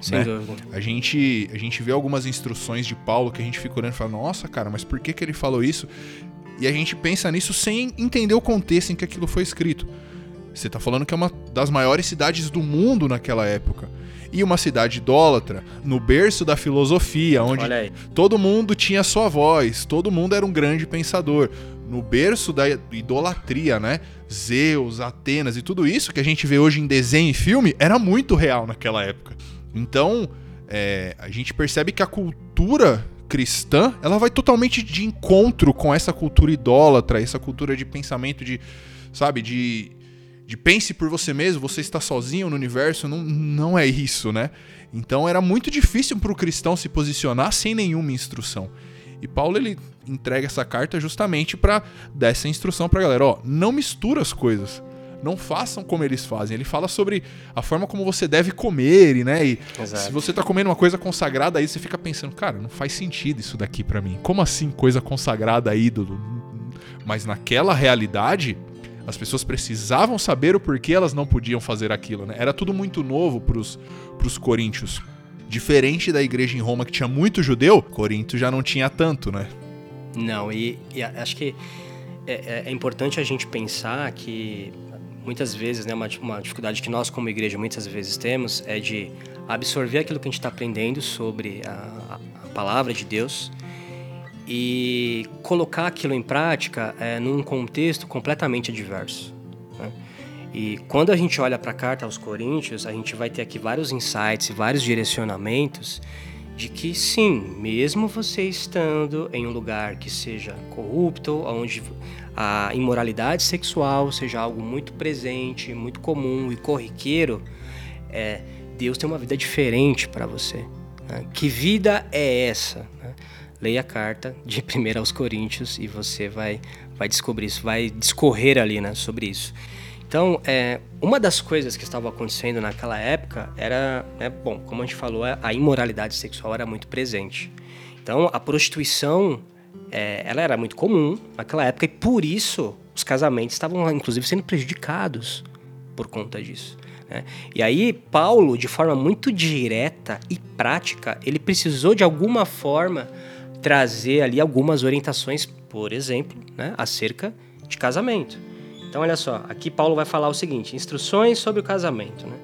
Sem né? dúvida. A gente, a gente vê algumas instruções de Paulo que a gente fica olhando e fala, nossa, cara, mas por que, que ele falou isso? E a gente pensa nisso sem entender o contexto em que aquilo foi escrito. Você está falando que é uma das maiores cidades do mundo naquela época. E uma cidade idólatra, no berço da filosofia, onde todo mundo tinha sua voz, todo mundo era um grande pensador no berço da idolatria, né? Zeus, Atenas e tudo isso que a gente vê hoje em desenho e filme era muito real naquela época. Então, é, a gente percebe que a cultura cristã ela vai totalmente de encontro com essa cultura idólatra, essa cultura de pensamento de, sabe, de, de pense por você mesmo, você está sozinho no universo, não, não é isso, né? Então era muito difícil para o cristão se posicionar sem nenhuma instrução. E Paulo ele entrega essa carta justamente para dar essa instrução para a galera, ó, não mistura as coisas. Não façam como eles fazem. Ele fala sobre a forma como você deve comer, e, né? E Exato. se você tá comendo uma coisa consagrada aí, você fica pensando, cara, não faz sentido isso daqui para mim. Como assim coisa consagrada ídolo? Mas naquela realidade, as pessoas precisavam saber o porquê elas não podiam fazer aquilo, né? Era tudo muito novo pros, pros coríntios. Diferente da igreja em Roma que tinha muito judeu, Corinto já não tinha tanto, né? Não, e, e acho que é, é, é, importante a gente pensar que muitas vezes, né, uma, uma dificuldade que nós como igreja muitas vezes temos é de absorver aquilo que a gente está aprendendo sobre a, a, palavra de Deus e colocar aquilo em prática é, num contexto completamente adverso. E quando a gente olha para a carta aos Coríntios, a gente vai ter aqui vários insights, vários direcionamentos de que sim, mesmo você estando em um lugar que seja corrupto, onde a imoralidade sexual seja algo muito presente, muito comum e corriqueiro, é, Deus tem uma vida diferente para você. Né? Que vida é essa? Né? Leia a carta de 1 aos Coríntios e você vai, vai descobrir isso, vai discorrer ali né, sobre isso. Então, é, uma das coisas que estava acontecendo naquela época era, né, bom, como a gente falou, a imoralidade sexual era muito presente. Então, a prostituição, é, ela era muito comum naquela época e por isso os casamentos estavam, inclusive, sendo prejudicados por conta disso. Né? E aí, Paulo, de forma muito direta e prática, ele precisou de alguma forma trazer ali algumas orientações, por exemplo, né, acerca de casamento. Então, olha só, aqui Paulo vai falar o seguinte: instruções sobre o casamento. Né?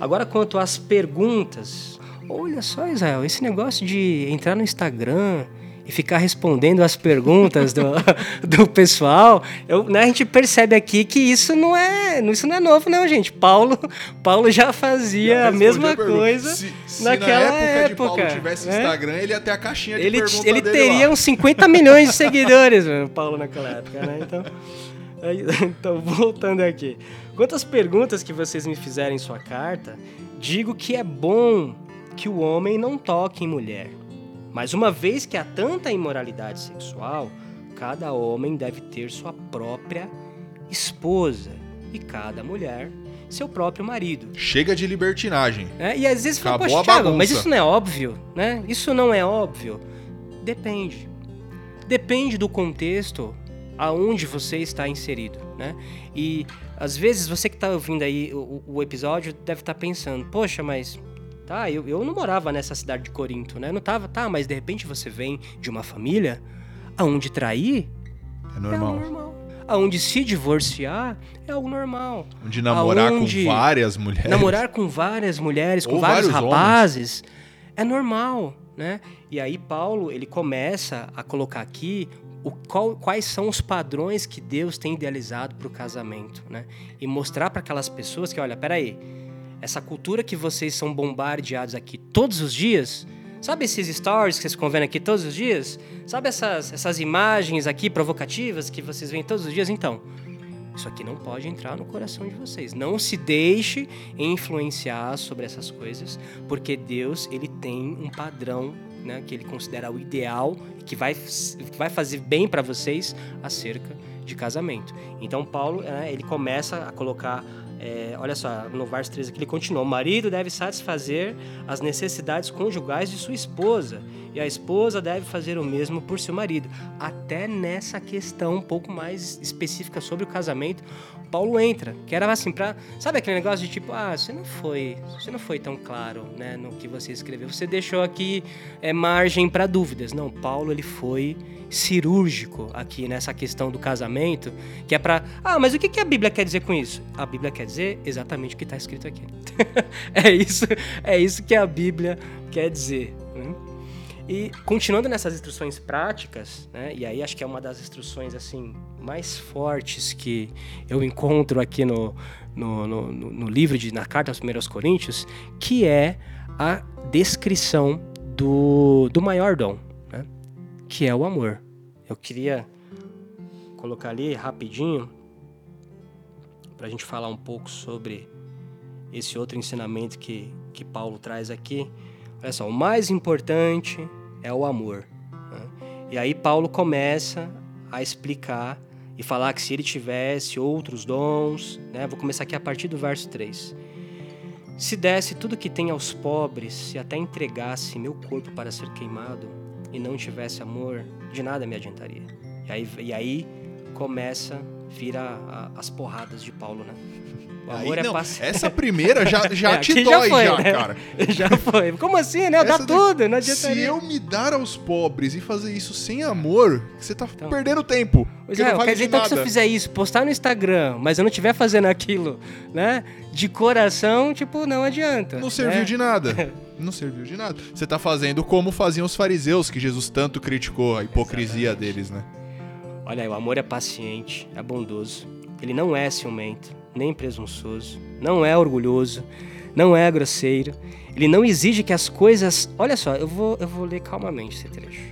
Agora, quanto às perguntas, olha só, Israel, esse negócio de entrar no Instagram e ficar respondendo as perguntas do, do pessoal, eu, né, a gente percebe aqui que isso não é isso não é novo, não, gente. Paulo, Paulo já fazia já a mesma coisa se, se naquela na época. época de Paulo tivesse né? Instagram, ele ia ter a caixinha de ele, pergunta Ele teria lá. uns 50 milhões de seguidores, Paulo, naquela época, né? Então. Então, voltando aqui. Quantas perguntas que vocês me fizerem em sua carta, digo que é bom que o homem não toque em mulher. Mas uma vez que há tanta imoralidade sexual, cada homem deve ter sua própria esposa e cada mulher seu próprio marido. Chega de libertinagem. É, e às vezes fala, poxa, Thiago, mas isso não é óbvio, né? Isso não é óbvio. Depende. Depende do contexto aonde você está inserido, né? E às vezes você que está ouvindo aí o, o, episódio deve estar tá pensando, poxa, mas tá, eu, eu não morava nessa cidade de Corinto, né? Não tava, tá, mas de repente você vem de uma família aonde trair é normal. É normal. Aonde se divorciar é algo normal. Onde namorar Aonde com várias mulheres. Namorar com várias mulheres, com vários, vários rapazes, homens. é normal, né? E aí Paulo, ele começa a colocar aqui o, qual, quais são os padrões que Deus tem idealizado para o casamento, né? E mostrar para aquelas pessoas que, olha, peraí, essa cultura que vocês são bombardeados aqui todos os dias, sabe esses stories que vocês vendo aqui todos os dias? Sabe essas, essas imagens aqui provocativas que vocês veem todos os dias? Então, isso aqui não pode entrar no coração de vocês. Não se deixe influenciar sobre essas coisas, porque Deus ele tem um padrão né, que ele considera o ideal, que vai, que vai fazer bem para vocês acerca de casamento. Então Paulo né, ele começa a colocar é, olha só, no verso 13 aqui ele continua: O marido deve satisfazer as necessidades conjugais de sua esposa, e a esposa deve fazer o mesmo por seu marido. Até nessa questão um pouco mais específica sobre o casamento, Paulo entra, que era assim para, sabe aquele negócio de tipo, ah, você não foi, você não foi tão claro, né, no que você escreveu. Você deixou aqui é, margem para dúvidas. Não, Paulo ele foi cirúrgico aqui nessa questão do casamento, que é para, ah, mas o que, que a Bíblia quer dizer com isso? A Bíblia quer dizer exatamente o que está escrito aqui. é isso, é isso que a Bíblia quer dizer. Né? E continuando nessas instruções práticas, né, e aí acho que é uma das instruções assim mais fortes que eu encontro aqui no, no, no, no livro de na carta aos primeiros Coríntios, que é a descrição do, do maior dom, né, que é o amor. Eu queria colocar ali rapidinho para a gente falar um pouco sobre esse outro ensinamento que, que Paulo traz aqui. Olha só, o mais importante é o amor. Né? E aí Paulo começa a explicar e falar que se ele tivesse outros dons, né? vou começar aqui a partir do verso 3. Se desse tudo que tem aos pobres, se até entregasse meu corpo para ser queimado e não tivesse amor, de nada me adiantaria. E aí, e aí começa, vira a, as porradas de Paulo, né? O amor Aí, é não, paciente. Essa primeira já, já é, te dói, já, foi, já né? cara. Já foi. Como assim, né? Dá tudo, não adianta. Se eu me dar aos pobres e fazer isso sem amor, você tá então, perdendo tempo. Pois é, vale quer dizer então que se eu fizer isso, postar no Instagram, mas eu não estiver fazendo aquilo, né? De coração, tipo, não adianta. Não serviu né? de nada. não serviu de nada. Você tá fazendo como faziam os fariseus, que Jesus tanto criticou a hipocrisia Exatamente. deles, né? Olha, o amor é paciente, é bondoso. Ele não é ciumento nem presunçoso, não é orgulhoso, não é grosseiro. Ele não exige que as coisas. Olha só, eu vou, eu vou ler calmamente esse trecho.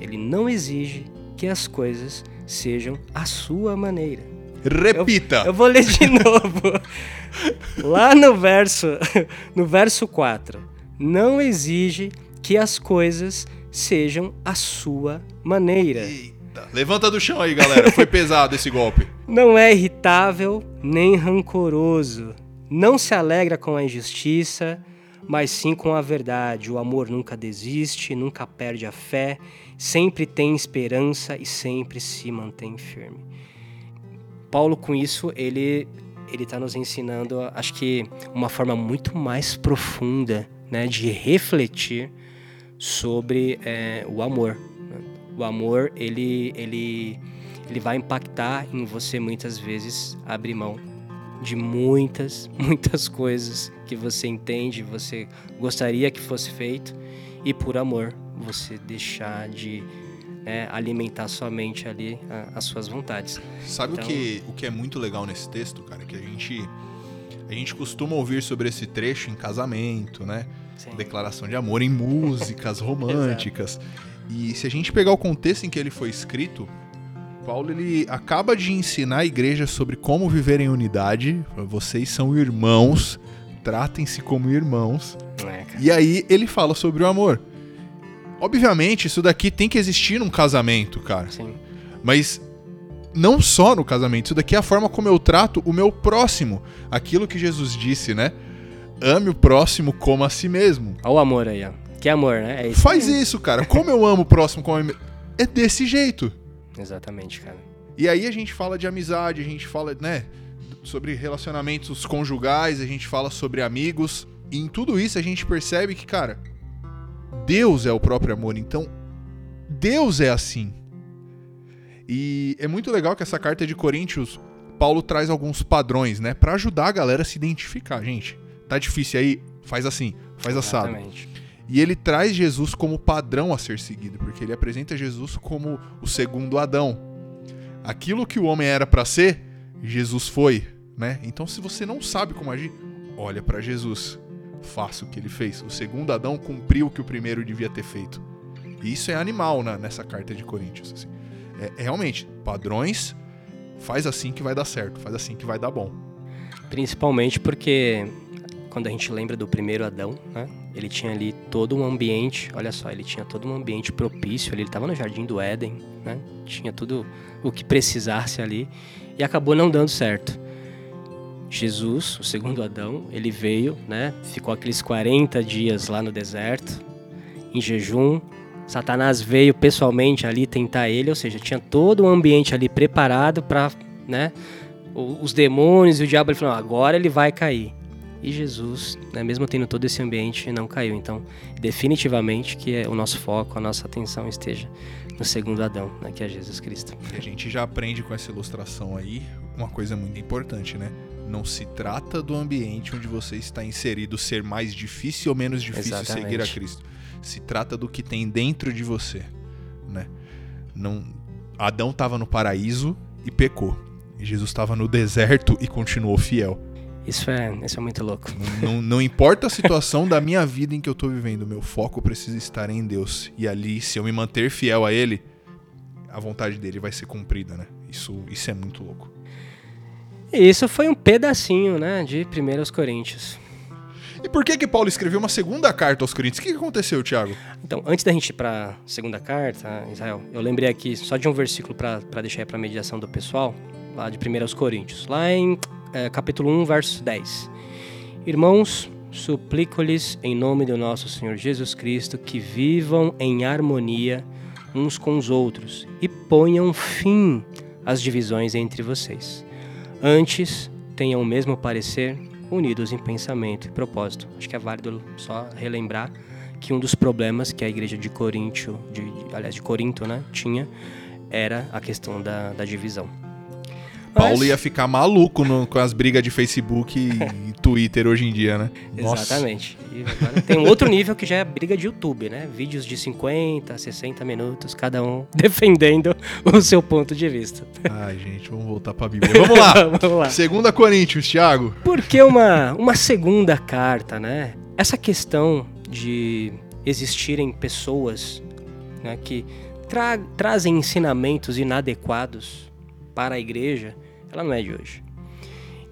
Ele não exige que as coisas sejam a sua maneira. Repita! Eu, eu vou ler de novo. Lá no verso, no verso 4. Não exige que as coisas sejam a sua maneira. Eita. Levanta do chão aí, galera. Foi pesado esse golpe. Não é irritável nem rancoroso. Não se alegra com a injustiça, mas sim com a verdade. O amor nunca desiste, nunca perde a fé, sempre tem esperança e sempre se mantém firme. Paulo, com isso, ele ele está nos ensinando, acho que uma forma muito mais profunda, né, de refletir sobre é, o amor. O amor ele ele ele vai impactar em você muitas vezes abrir mão de muitas, muitas coisas que você entende, você gostaria que fosse feito, e por amor você deixar de né, alimentar somente ali a, as suas vontades. Sabe então... o, que, o que é muito legal nesse texto, cara? Que a gente, a gente costuma ouvir sobre esse trecho em casamento, né? Sim. Declaração de amor em músicas românticas. E se a gente pegar o contexto em que ele foi escrito, Paulo ele acaba de ensinar a igreja sobre como viver em unidade. Vocês são irmãos, tratem-se como irmãos. É, e aí ele fala sobre o amor. Obviamente, isso daqui tem que existir num casamento, cara. Sim. Mas não só no casamento, isso daqui é a forma como eu trato o meu próximo. Aquilo que Jesus disse, né? Ame o próximo como a si mesmo. Olha o amor aí, ó. Que amor, né? É isso Faz mesmo. isso, cara. Como eu amo o próximo como a mim É desse jeito. Exatamente, cara. E aí a gente fala de amizade, a gente fala, né, sobre relacionamentos conjugais, a gente fala sobre amigos. E em tudo isso a gente percebe que, cara, Deus é o próprio amor. Então, Deus é assim. E é muito legal que essa carta de Coríntios, Paulo traz alguns padrões, né, para ajudar a galera a se identificar. Gente, tá difícil aí? Faz assim, faz Exatamente. E ele traz Jesus como padrão a ser seguido, porque ele apresenta Jesus como o segundo Adão. Aquilo que o homem era para ser, Jesus foi, né? Então se você não sabe como agir, olha para Jesus. Faça o que ele fez. O segundo Adão cumpriu o que o primeiro devia ter feito. E isso é animal né, nessa carta de Coríntios. Assim. É, é realmente, padrões, faz assim que vai dar certo, faz assim que vai dar bom. Principalmente porque quando a gente lembra do primeiro Adão, né? Ele tinha ali todo um ambiente, olha só, ele tinha todo um ambiente propício ali, ele estava no jardim do Éden, né? Tinha tudo o que precisasse ali e acabou não dando certo. Jesus, o segundo Adão, ele veio, né? Ficou aqueles 40 dias lá no deserto, em jejum. Satanás veio pessoalmente ali tentar ele, ou seja, tinha todo um ambiente ali preparado para, né? Os demônios e o diabo ele falou: agora ele vai cair. E Jesus, né, mesmo tendo todo esse ambiente, não caiu. Então, definitivamente que é o nosso foco, a nossa atenção esteja no segundo Adão, né, que é Jesus Cristo. E a gente já aprende com essa ilustração aí uma coisa muito importante, né? Não se trata do ambiente onde você está inserido ser mais difícil ou menos difícil Exatamente. seguir a Cristo. Se trata do que tem dentro de você, né? Não, Adão estava no paraíso e pecou. E Jesus estava no deserto e continuou fiel. Isso é, isso é muito louco. Não, não importa a situação da minha vida em que eu tô vivendo, meu foco precisa estar em Deus. E ali, se eu me manter fiel a Ele, a vontade dele vai ser cumprida, né? Isso, isso é muito louco. Isso foi um pedacinho, né, de 1 Coríntios. E por que que Paulo escreveu uma segunda carta aos Coríntios? O que, que aconteceu, Tiago? Então, antes da gente ir para segunda carta, Israel, eu lembrei aqui só de um versículo para deixar para mediação do pessoal, lá de 1 Coríntios, lá em é, capítulo 1, verso 10. Irmãos, suplico-lhes em nome do nosso Senhor Jesus Cristo que vivam em harmonia uns com os outros e ponham fim às divisões entre vocês. Antes, tenham o mesmo parecer, unidos em pensamento e propósito. Acho que é válido só relembrar que um dos problemas que a igreja de Corinto, de, aliás, de Corinto, né, tinha, era a questão da, da divisão. Paulo ia ficar maluco no, com as brigas de Facebook e, Twitter hoje em dia, né? Exatamente. E agora tem um outro nível que já é a briga de YouTube, né? Vídeos de 50, 60 minutos, cada um defendendo o seu ponto de vista. Ai, gente, vamos voltar pra Bíblia. Vamos lá. vamos lá. Segunda Coríntios, Thiago. Por que uma, uma segunda carta, né? Essa questão de existirem pessoas né, que tra trazem ensinamentos inadequados para a igreja, ela não é de hoje.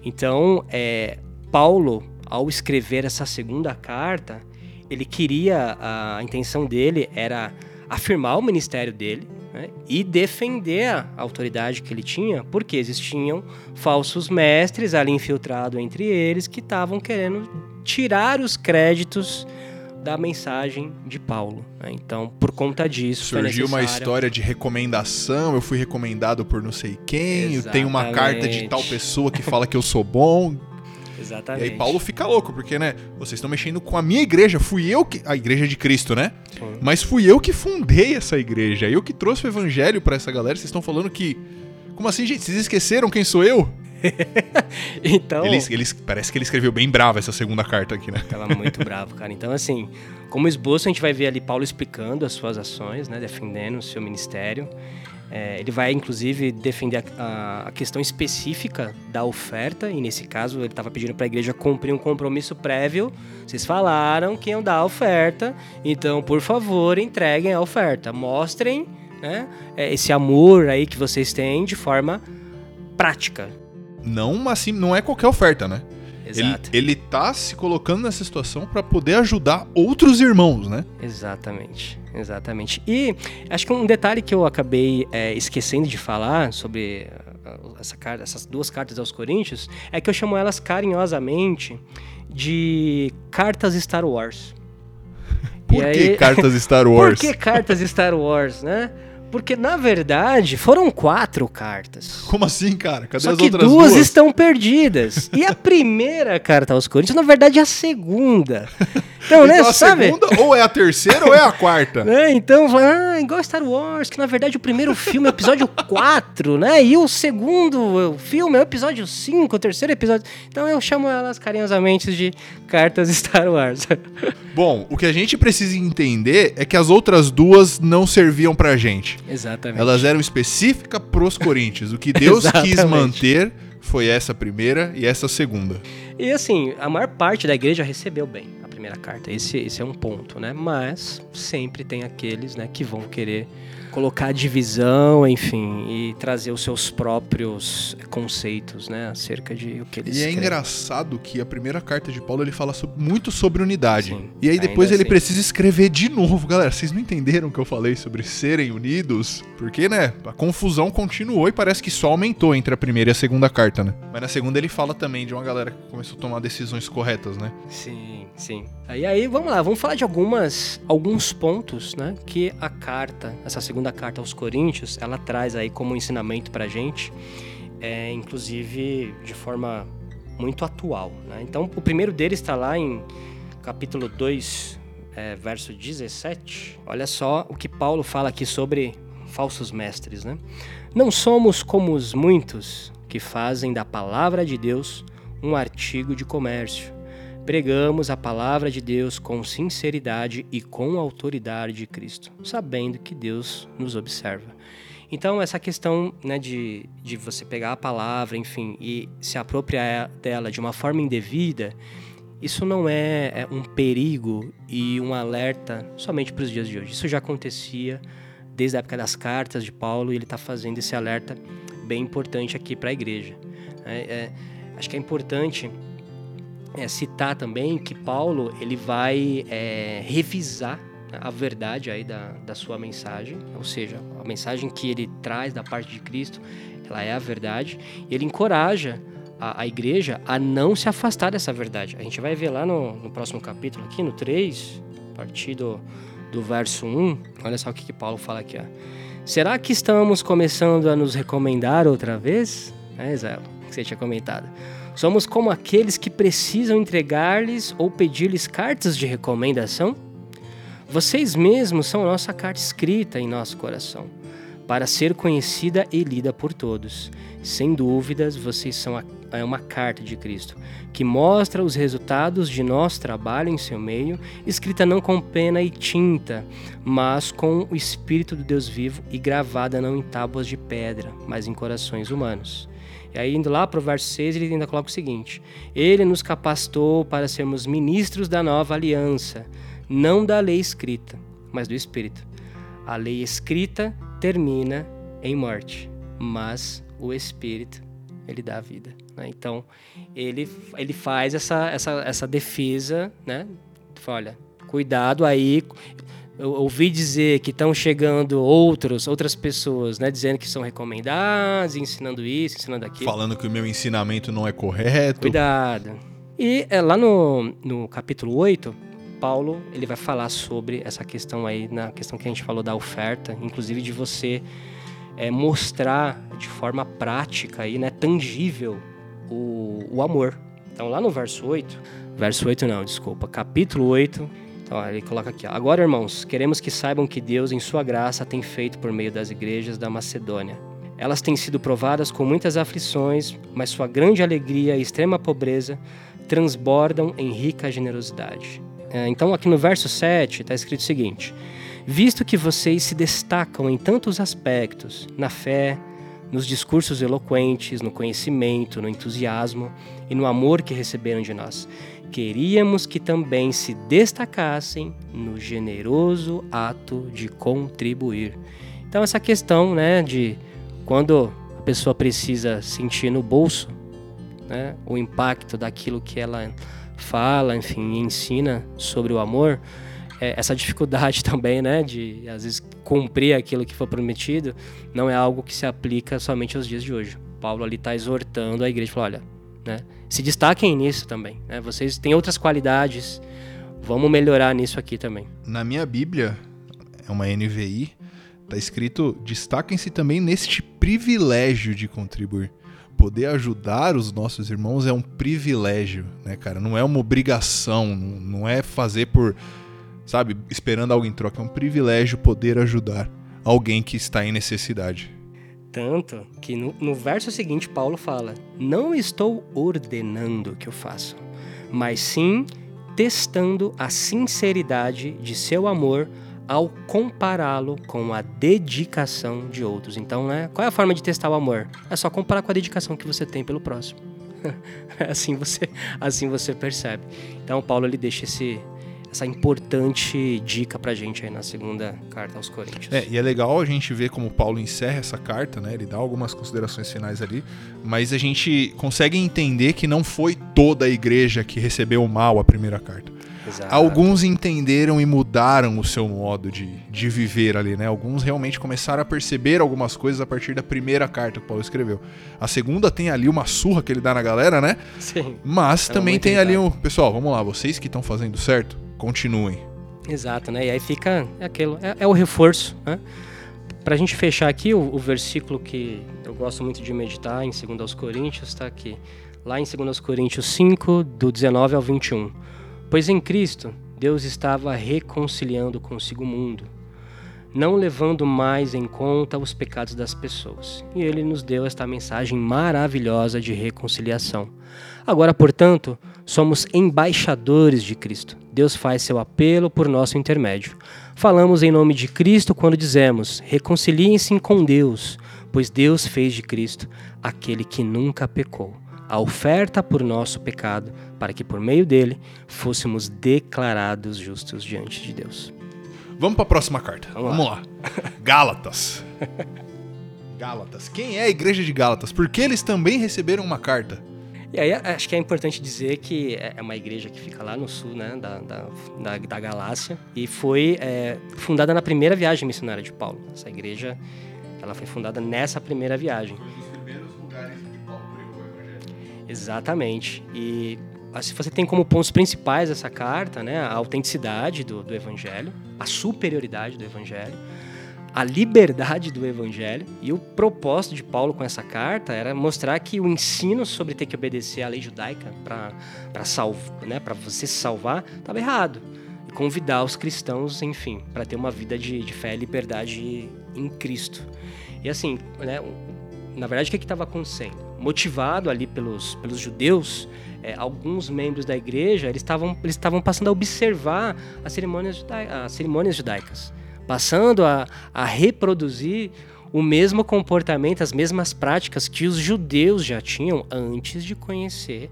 Então, é, Paulo, ao escrever essa segunda carta, ele queria, a intenção dele era afirmar o ministério dele né, e defender a autoridade que ele tinha, porque existiam falsos mestres ali infiltrados entre eles que estavam querendo tirar os créditos da mensagem de Paulo. Né? Então, por conta disso, surgiu uma história de recomendação. Eu fui recomendado por não sei quem. Eu tenho uma carta de tal pessoa que fala que eu sou bom. Exatamente. E aí Paulo fica louco, porque, né? Vocês estão mexendo com a minha igreja. Fui eu que. A igreja de Cristo, né? Sim. Mas fui eu que fundei essa igreja. Eu que trouxe o evangelho para essa galera. Vocês estão falando que. Como assim, gente? Vocês esqueceram quem sou eu? então. Ele, ele, parece que ele escreveu bem bravo essa segunda carta aqui, né? Tava muito bravo, cara. Então, assim, como esboço, a gente vai ver ali Paulo explicando as suas ações, né? Defendendo o seu ministério. É, ele vai, inclusive, defender a, a, questão específica da oferta, e nesse caso ele estava pedindo para a igreja cumprir um compromisso prévio. Vocês falaram que iam dar a oferta, então, por favor, entreguem a oferta. Mostrem né, é, esse amor aí que vocês têm de forma prática. Não, assim, não é qualquer oferta, né? Exato. Ele, ele tá se colocando nessa situação para poder ajudar outros irmãos, né? Exatamente, exatamente. E acho que um detalhe que eu acabei é, esquecendo de falar sobre uh, essa essas duas cartas aos Coríntios é que eu chamo elas carinhosamente de cartas Star Wars. Por e que aí... cartas Star Wars? Por que cartas Star Wars, né? Porque, na verdade, foram quatro cartas. Como assim, cara? Cadê Só as que outras duas, duas estão perdidas. E a primeira carta aos Coríntios, na verdade, é a segunda. Então, né, então, a sabe? segunda ou é a terceira ou é a quarta. É, então, ah, igual Star Wars, que na verdade o primeiro filme é o episódio 4, né? E o segundo filme é o episódio 5, o terceiro episódio. Então eu chamo elas carinhosamente de cartas Star Wars. Bom, o que a gente precisa entender é que as outras duas não serviam pra gente. Exatamente. Elas eram específicas pros Corinthians. O que Deus quis manter foi essa primeira e essa segunda. E assim, a maior parte da igreja recebeu bem primeira carta. Esse, esse é um ponto, né? Mas sempre tem aqueles né, que vão querer colocar divisão, enfim, e trazer os seus próprios conceitos, né, acerca de o que eles E é engraçado que a primeira carta de Paulo ele fala sobre, muito sobre unidade. Sim, e aí depois ele assim. precisa escrever de novo, galera. Vocês não entenderam o que eu falei sobre serem unidos? Porque, né, a confusão continuou e parece que só aumentou entre a primeira e a segunda carta, né? Mas na segunda ele fala também de uma galera que começou a tomar decisões corretas, né? Sim, sim. Aí aí, vamos lá, vamos falar de algumas alguns pontos, né, que a carta, essa segunda carta aos Coríntios, ela traz aí como ensinamento para a gente, é, inclusive de forma muito atual. Né? Então, o primeiro deles está lá em capítulo 2, é, verso 17. Olha só o que Paulo fala aqui sobre falsos mestres. Né? Não somos como os muitos que fazem da palavra de Deus um artigo de comércio pregamos a palavra de Deus com sinceridade e com a autoridade de Cristo, sabendo que Deus nos observa. Então, essa questão né, de, de você pegar a palavra, enfim, e se apropriar dela de uma forma indevida, isso não é, é um perigo e um alerta somente para os dias de hoje. Isso já acontecia desde a época das cartas de Paulo e ele está fazendo esse alerta bem importante aqui para a igreja. É, é, acho que é importante é, citar também que Paulo ele vai é, revisar a verdade aí da, da sua mensagem, ou seja, a mensagem que ele traz da parte de Cristo, ela é a verdade. Ele encoraja a, a igreja a não se afastar dessa verdade. A gente vai ver lá no, no próximo capítulo, aqui no 3, a partir do, do verso 1, olha só o que, que Paulo fala aqui. Ó. Será que estamos começando a nos recomendar outra vez? É, Zé, que você tinha comentado. Somos como aqueles que precisam entregar-lhes ou pedir-lhes cartas de recomendação? Vocês mesmos são nossa carta escrita em nosso coração, para ser conhecida e lida por todos. Sem dúvidas, vocês são a, é uma carta de Cristo, que mostra os resultados de nosso trabalho em seu meio, escrita não com pena e tinta, mas com o Espírito do Deus vivo e gravada não em tábuas de pedra, mas em corações humanos. E aí, indo lá para o verso 6, ele ainda coloca o seguinte: Ele nos capacitou para sermos ministros da nova aliança, não da lei escrita, mas do Espírito. A lei escrita termina em morte, mas o Espírito ele dá vida. Né? Então ele, ele faz essa, essa, essa defesa, né? Olha, cuidado aí eu ouvi dizer que estão chegando outros, outras pessoas, né, dizendo que são recomendados, ensinando isso, ensinando aquilo. Falando que o meu ensinamento não é correto. Cuidado. E é, lá no, no capítulo 8, Paulo ele vai falar sobre essa questão aí, na questão que a gente falou da oferta, inclusive de você é, mostrar de forma prática aí, né, tangível o, o amor. Então lá no verso 8, verso 8 não, desculpa, capítulo 8, então, ele coloca aqui: Agora, irmãos, queremos que saibam que Deus, em Sua graça, tem feito por meio das igrejas da Macedônia. Elas têm sido provadas com muitas aflições, mas Sua grande alegria e extrema pobreza transbordam em rica generosidade. É, então, aqui no verso 7 está escrito o seguinte: Visto que vocês se destacam em tantos aspectos, na fé, nos discursos eloquentes, no conhecimento, no entusiasmo e no amor que receberam de nós queríamos que também se destacassem no generoso ato de contribuir. Então essa questão, né, de quando a pessoa precisa sentir no bolso, né, o impacto daquilo que ela fala, enfim, ensina sobre o amor, é, essa dificuldade também, né, de às vezes cumprir aquilo que foi prometido, não é algo que se aplica somente aos dias de hoje. Paulo ali está exortando a igreja, falar, olha, né? Se destaquem nisso também. Né? Vocês têm outras qualidades. Vamos melhorar nisso aqui também. Na minha Bíblia, é uma NVI, tá escrito: destaquem-se também neste privilégio de contribuir. Poder ajudar os nossos irmãos é um privilégio, né, cara? Não é uma obrigação, não é fazer por, sabe, esperando algo em troca. É um privilégio poder ajudar alguém que está em necessidade. Tanto que no, no verso seguinte, Paulo fala: Não estou ordenando que o façam, mas sim testando a sinceridade de seu amor ao compará-lo com a dedicação de outros. Então, né, qual é a forma de testar o amor? É só comparar com a dedicação que você tem pelo próximo. assim você, assim você percebe. Então, Paulo ele deixa esse, essa importante dica pra gente aí na segunda carta aos Coríntios. É, e é legal a gente ver como Paulo encerra essa carta, né? Ele dá algumas considerações finais ali, mas a gente consegue entender que não foi toda a igreja que recebeu mal a primeira carta. Exato. Alguns entenderam e mudaram o seu modo de, de viver ali, né? Alguns realmente começaram a perceber algumas coisas a partir da primeira carta que Paulo escreveu. A segunda tem ali uma surra que ele dá na galera, né? Sim. Mas é também tem ali um. Pessoal, vamos lá, vocês que estão fazendo certo, continuem. Exato, né? E aí fica aquilo, é, é o reforço, né? Para a gente fechar aqui, o, o, versículo que eu gosto muito de meditar em 2 Coríntios está aqui. Lá em 2 Coríntios 5, do 19 ao 21. Pois em Cristo, Deus estava reconciliando consigo o mundo, não levando mais em conta os pecados das pessoas. E ele nos deu esta mensagem maravilhosa de reconciliação. Agora, portanto, somos embaixadores de Cristo. Deus faz seu apelo por nosso intermédio. Falamos em nome de Cristo quando dizemos: reconciliem-se com Deus, pois Deus fez de Cristo aquele que nunca pecou, a oferta por nosso pecado, para que por meio dele fôssemos declarados justos diante de Deus. Vamos para a próxima carta. Vamos, Vamos lá. lá. Gálatas. Gálatas. Quem é a igreja de Gálatas? Porque eles também receberam uma carta. E aí acho que é importante dizer que é, é uma igreja que fica lá no sul né, da, da, da, da Galácia e foi é, fundada na primeira viagem missionária de Paulo. Essa igreja ela foi fundada nessa primeira viagem. Foi um dos primeiros lugares que Paulo pregou o evangelho. Exatamente. E se você tem como pontos principais essa carta, né, a autenticidade do, do evangelho, a superioridade do evangelho, a liberdade do evangelho. E o propósito de Paulo com essa carta era mostrar que o ensino sobre ter que obedecer à lei judaica para né, você se salvar estava errado. convidar os cristãos, enfim, para ter uma vida de, de, fé e liberdade em Cristo. E assim, né, na verdade, o que estava acontecendo? Motivado ali pelos, pelos judeus, é, alguns membros da igreja eles estavam eles estavam passando a observar as cerimônias, as cerimônias judaicas, passando a, a reproduzir o mesmo comportamento, as mesmas práticas que os judeus já tinham antes de conhecer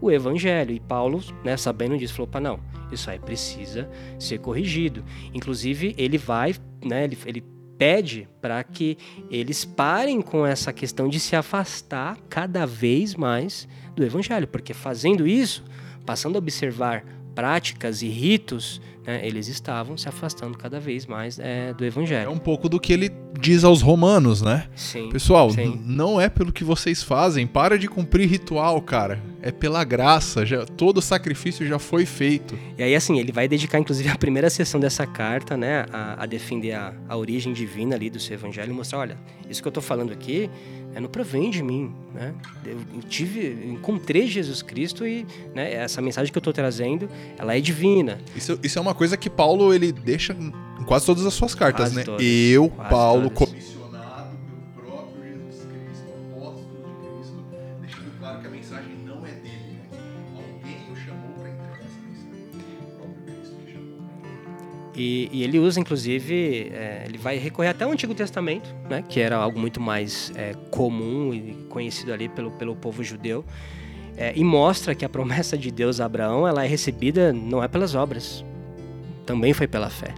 o evangelho. E Paulo, né, sabendo disso, falou: não, isso aí precisa ser corrigido. Inclusive, ele vai, né, ele, ele pede para que eles parem com essa questão de se afastar cada vez mais do evangelho, porque fazendo isso, passando a observar práticas e ritos, né, eles estavam se afastando cada vez mais é, do evangelho. É um pouco do que ele diz aos romanos, né? Sim. Pessoal, sim. não é pelo que vocês fazem, para de cumprir ritual, cara. É pela graça, já todo sacrifício já foi feito. E aí, assim, ele vai dedicar, inclusive, a primeira sessão dessa carta, né, a, a defender a, a origem divina ali do seu evangelho e mostrar, olha, isso que eu tô falando aqui é, não provém de mim, né? Eu, tive, encontrei Jesus Cristo e né, essa mensagem que eu estou trazendo, ela é divina. Isso, isso é uma coisa que Paulo ele deixa em quase todas as suas cartas, Quase né? todas, eu, Paulo, todas. E, e ele usa, inclusive, é, ele vai recorrer até o Antigo Testamento, né, que era algo muito mais é, comum e conhecido ali pelo, pelo povo judeu, é, e mostra que a promessa de Deus a Abraão ela é recebida não é pelas obras, também foi pela fé.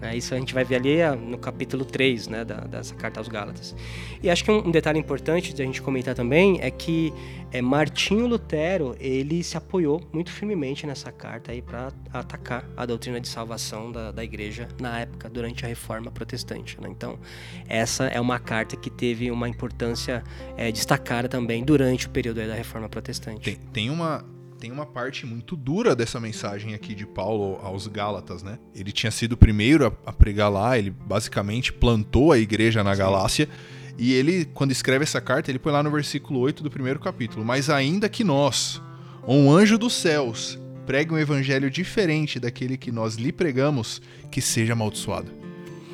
É, isso a gente vai ver ali ah, no capítulo 3 né, da, dessa carta aos Gálatas. E acho que um, um detalhe importante de a gente comentar também é que é, Martinho Lutero ele se apoiou muito firmemente nessa carta para atacar a doutrina de salvação da, da igreja na época, durante a reforma protestante. Né? Então, essa é uma carta que teve uma importância é, destacada também durante o período da reforma protestante. Tem, tem uma tem uma parte muito dura dessa mensagem aqui de Paulo aos Gálatas, né? Ele tinha sido o primeiro a, pregar lá, ele basicamente plantou a igreja na Galácia. E ele, quando escreve essa carta, ele põe lá no versículo 8 do primeiro capítulo: Mas ainda que nós, um anjo dos céus, pregue um evangelho diferente daquele que nós lhe pregamos, que seja amaldiçoado.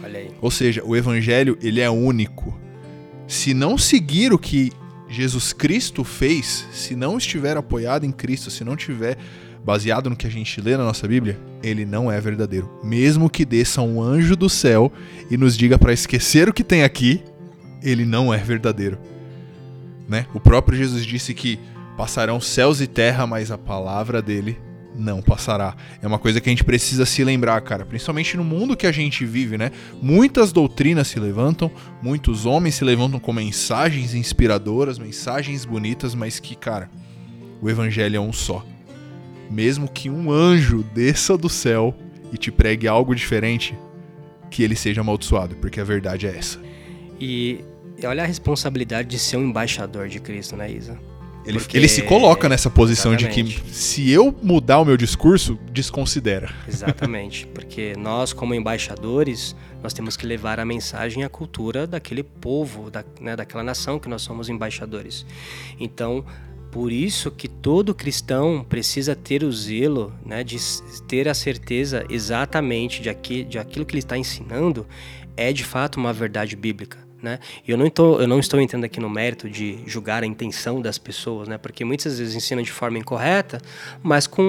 Olha aí. Ou seja, o evangelho ele é único. Se não seguir o que Jesus Cristo fez, se não estiver apoiado em Cristo, se não tiver baseado no que a gente lê na nossa Bíblia, ele não é verdadeiro. Mesmo que desça um anjo do céu e nos diga para esquecer o que tem aqui, ele não é verdadeiro. Né? O próprio Jesus disse que passarão céus e terra, mas a palavra dele não passará. É uma coisa que a gente precisa se lembrar, cara, principalmente no mundo que a gente vive, né? Muitas doutrinas se levantam, muitos homens se levantam com mensagens inspiradoras, mensagens bonitas, mas que, cara, o evangelho é um só. Mesmo que um anjo desça do céu e te pregue algo diferente, que ele seja amaldiçoado, porque a verdade é essa. E olha a responsabilidade de ser um embaixador de Cristo, né, Isa? Ele, Porque- ele se coloca nessa posição de Exatamente. que se eu mudar o meu discurso, desconsidera. Exatamente, porque nós, como embaixadores, nós temos que levar a mensagem e a cultura daquele povo, da, né, daquela nação que nós somos embaixadores. Então, por isso que todo cristão precisa ter o zelo né, de ter a certeza exatamente de, aqui, de aquilo que ele está ensinando é de fato uma verdade bíblica. Né? E eu não, tô, eu não estou entrando aqui no mérito de julgar a intenção das pessoas, né? porque muitas vezes ensinam de forma incorreta, mas com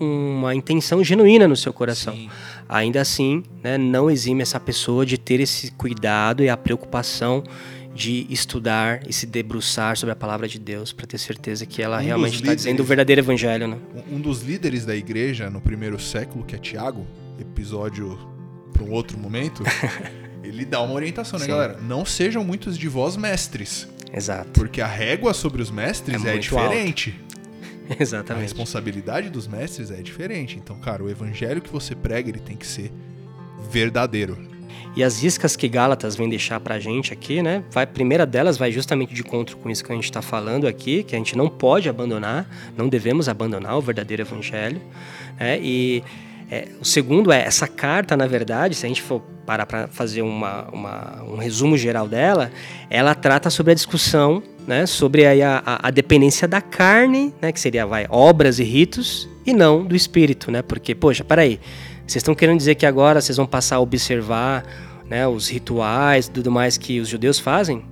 um- uma intenção genuína no seu coração. Ainda assim, né, não exime essa pessoa de ter esse cuidado e a preocupação de estudar e se debruçar sobre a palavra de Deus para ter certeza que ela Um realmente está dizendo o verdadeiro evangelho. Né? Um dos líderes da igreja no primeiro século, que é Tiago, episódio para um outro momento, ele dá uma orientação, né, Sim. galera? Não sejam muitos de vós mestres, Exato. porque a régua sobre os mestres É é, diferente. A Exatamente. responsabilidade dos mestres é diferente. Então, cara, o evangelho que você prega, ele tem que ser verdadeiro. E as iscas que Gálatas vem deixar pra gente aqui, né? Vai, a primeira delas vai justamente de encontro com isso que a gente está falando aqui, que a gente não pode abandonar, não devemos abandonar o verdadeiro evangelho. Né? E é, o segundo é, essa carta, na verdade, se a gente for parar para fazer uma, uma- um resumo geral dela, ela trata sobre a discussão né, sobre a, a, a dependência da carne, né, que seria vai, obras e ritos, e não do espírito, né? Porque, poxa, peraí, Vocês estão querendo dizer que agora vocês vão passar a observar né, os rituais e tudo mais que os judeus fazem?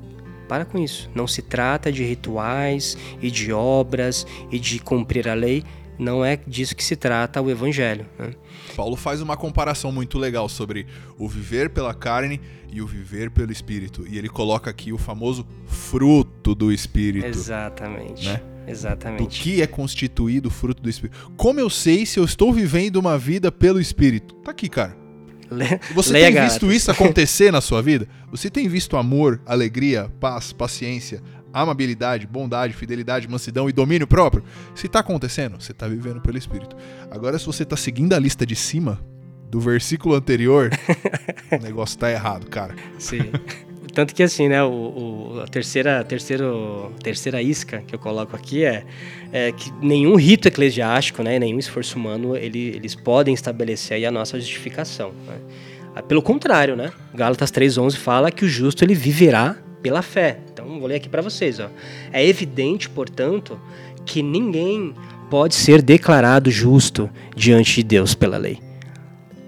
Para com isso. Não se trata de rituais e de obras e de cumprir a lei. Não é disso que se trata o evangelho. Né? Paulo faz uma comparação muito legal sobre o viver pela carne e o viver pelo espírito. E ele coloca aqui o famoso fruto do espírito. Exatamente. Né? Exatamente. Do que é constituído o fruto do espírito. Como eu sei se eu estou vivendo uma vida pelo espírito? Tá aqui, cara. Le... Você Leia tem visto isso acontecer na sua vida? Você tem visto amor, alegria, paz, paciência, amabilidade, bondade, fidelidade, mansidão e domínio próprio? Se está acontecendo, você está vivendo pelo Espírito. Agora, se você está seguindo a lista de cima do versículo anterior, o negócio está errado, cara. Sim. Tanto que assim, né, o, o, a terceira, terceiro, terceira isca que eu coloco aqui é, é que nenhum rito eclesiástico, né, nenhum esforço humano, ele, eles podem estabelecer a nossa justificação. Né? Ah, pelo contrário, né? Gálatas 3:11 fala que o justo ele viverá pela fé. Então, vou ler aqui para vocês. Ó. É evidente, portanto, que ninguém pode ser declarado justo diante de Deus pela lei.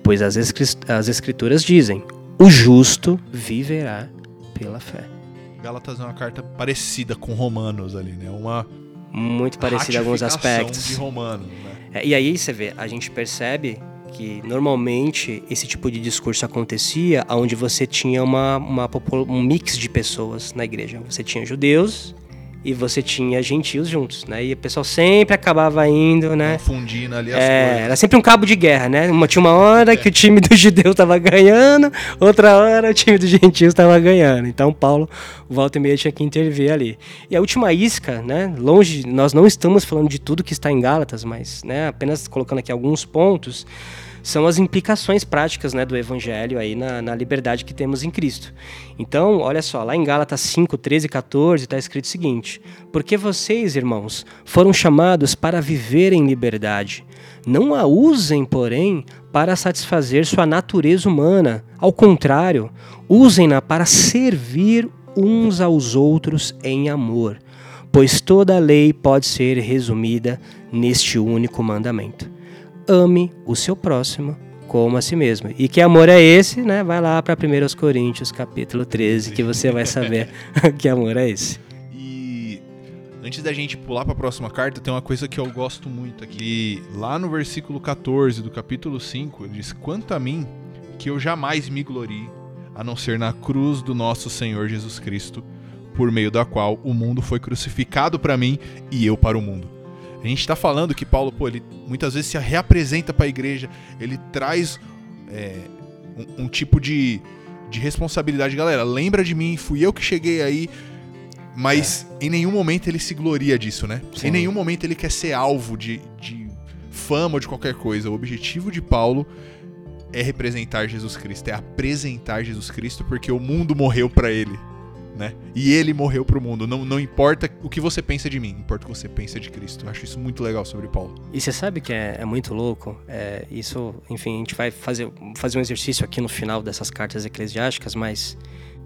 Pois as, as Escrituras dizem: o justo viverá pela fé. Gálatas é uma carta parecida com Romanos ali, né? Uma muito parecida em alguns aspectos. De Romanos, né? É, e aí você vê, a gente percebe que normalmente esse tipo de discurso acontecia onde você tinha uma, uma, um mix de pessoas na igreja. Você tinha judeus e você tinha gentios juntos, né? E o pessoal sempre acabava indo, né? Confundindo ali as é, coisas. Era sempre um cabo de guerra, né? Uma, tinha uma hora é. que o time do judeu estava ganhando, outra hora o time dos gentios estava ganhando. Então Paulo, volta e meia, tinha que intervir ali. E a última isca, né? Longe, nós não estamos falando de tudo que está em Gálatas, mas né, apenas colocando aqui alguns pontos são as implicações práticas né, do evangelho aí na, na, liberdade que temos em Cristo. Então, olha só, lá em Gálatas 5, 13 e 14 está escrito o seguinte: Porque vocês, irmãos, foram chamados para viver em liberdade. Não a usem, porém, para satisfazer sua natureza humana. Ao contrário, usem-na para servir uns aos outros em amor, pois toda a lei pode ser resumida neste único mandamento ame o seu próximo como a si mesmo. E que amor é esse, né? Vai lá para 1 Coríntios, capítulo 13, que você vai saber que amor é esse. E antes da gente pular para a próxima carta, tem uma coisa que eu gosto muito aqui. Lá no versículo 14 do capítulo 5, ele diz: "Quanto a mim, que eu jamais me glorie, a não ser na cruz do nosso Senhor Jesus Cristo, por meio da qual o mundo foi crucificado para mim e eu para o mundo." A gente está falando que Paulo, pô, ele muitas vezes se reapresenta para a igreja, ele traz é, um, um, tipo de, de responsabilidade. Galera, lembra de mim, fui eu que cheguei aí, mas é. em nenhum momento ele se gloria disso, né? Sim. Em nenhum momento ele quer ser alvo de, de fama ou de qualquer coisa. O objetivo de Paulo é representar Jesus Cristo, é apresentar Jesus Cristo, porque o mundo morreu para ele né? E ele morreu pro mundo. Não, não importa o que você pensa de mim, importa o que você pensa de Cristo. Eu acho isso muito legal sobre Paulo. E você sabe que é, é muito louco? É, isso, enfim, a gente vai fazer, fazer um exercício aqui no final dessas cartas eclesiásticas, mas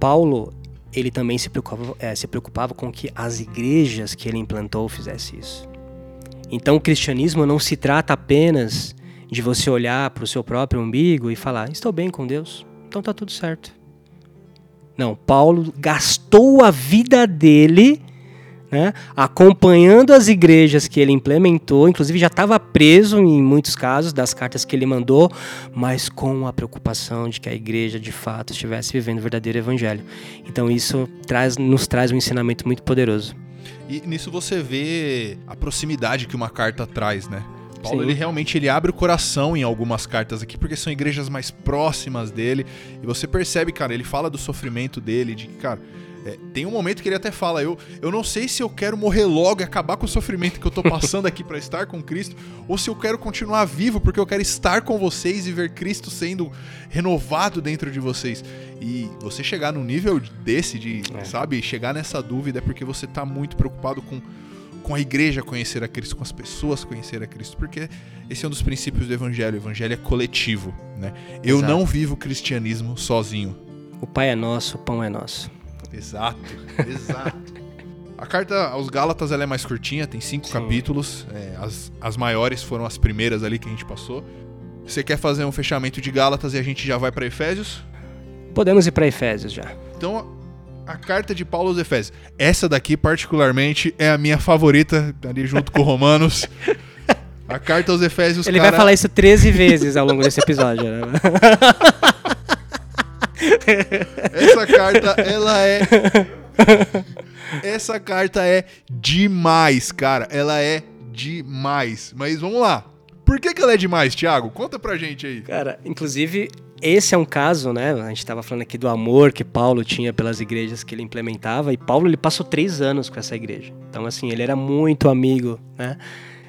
Paulo, ele também se preocupava, é, se preocupava com que as igrejas que ele implantou fizessem isso. Então o cristianismo não se trata apenas de você olhar para o seu próprio umbigo e falar: estou bem com Deus, então tá tudo certo. Não, Paulo gastou a vida dele né, acompanhando as igrejas que ele implementou, inclusive já estava preso em muitos casos das cartas que ele mandou, mas com a preocupação de que a igreja de fato estivesse vivendo o verdadeiro evangelho. Então isso traz, nos traz um ensinamento muito poderoso. E nisso você vê a proximidade que uma carta traz, né? Paulo, Sim. ele realmente ele abre o coração em algumas cartas aqui, porque são igrejas mais próximas dele. E você percebe, cara, ele fala do sofrimento dele, de que, cara, é, tem um momento que ele até fala: eu, eu não sei se eu quero morrer logo e acabar com o sofrimento que eu tô passando aqui para estar com Cristo, ou se eu quero continuar vivo porque eu quero estar com vocês e ver Cristo sendo renovado dentro de vocês. E você chegar num nível desse, de, é. sabe, chegar nessa dúvida é porque você tá muito preocupado com com a igreja conhecer a Cristo, com as pessoas conhecer a Cristo, porque esse é um dos princípios do evangelho. O evangelho é coletivo, né? Eu Exato. não vivo o cristianismo sozinho. O Pai é nosso, o pão é nosso. Exato, exato. A carta aos Gálatas ela é mais curtinha, tem cinco Sim. capítulos. É, as, as maiores foram as primeiras ali que a gente passou. Você quer fazer um fechamento de Gálatas e a gente já vai para Efésios? Podemos ir para Efésios já. Então, a carta de Paulo aos Efésios. Essa daqui, particularmente, é a minha favorita, ali junto com Romanos. A carta aos Efésios, Ele cara... vai falar isso 13 vezes ao longo desse episódio, né? Essa carta, ela é. Essa carta é demais, cara. Ela é demais. Mas vamos lá. Por que, que ela é demais, Thiago? Conta pra gente aí. Cara, inclusive, esse é um caso, né? A gente estava falando aqui do amor que Paulo tinha pelas igrejas que ele implementava. E Paulo, ele passou três anos com essa igreja. Então, assim, ele era muito amigo, né?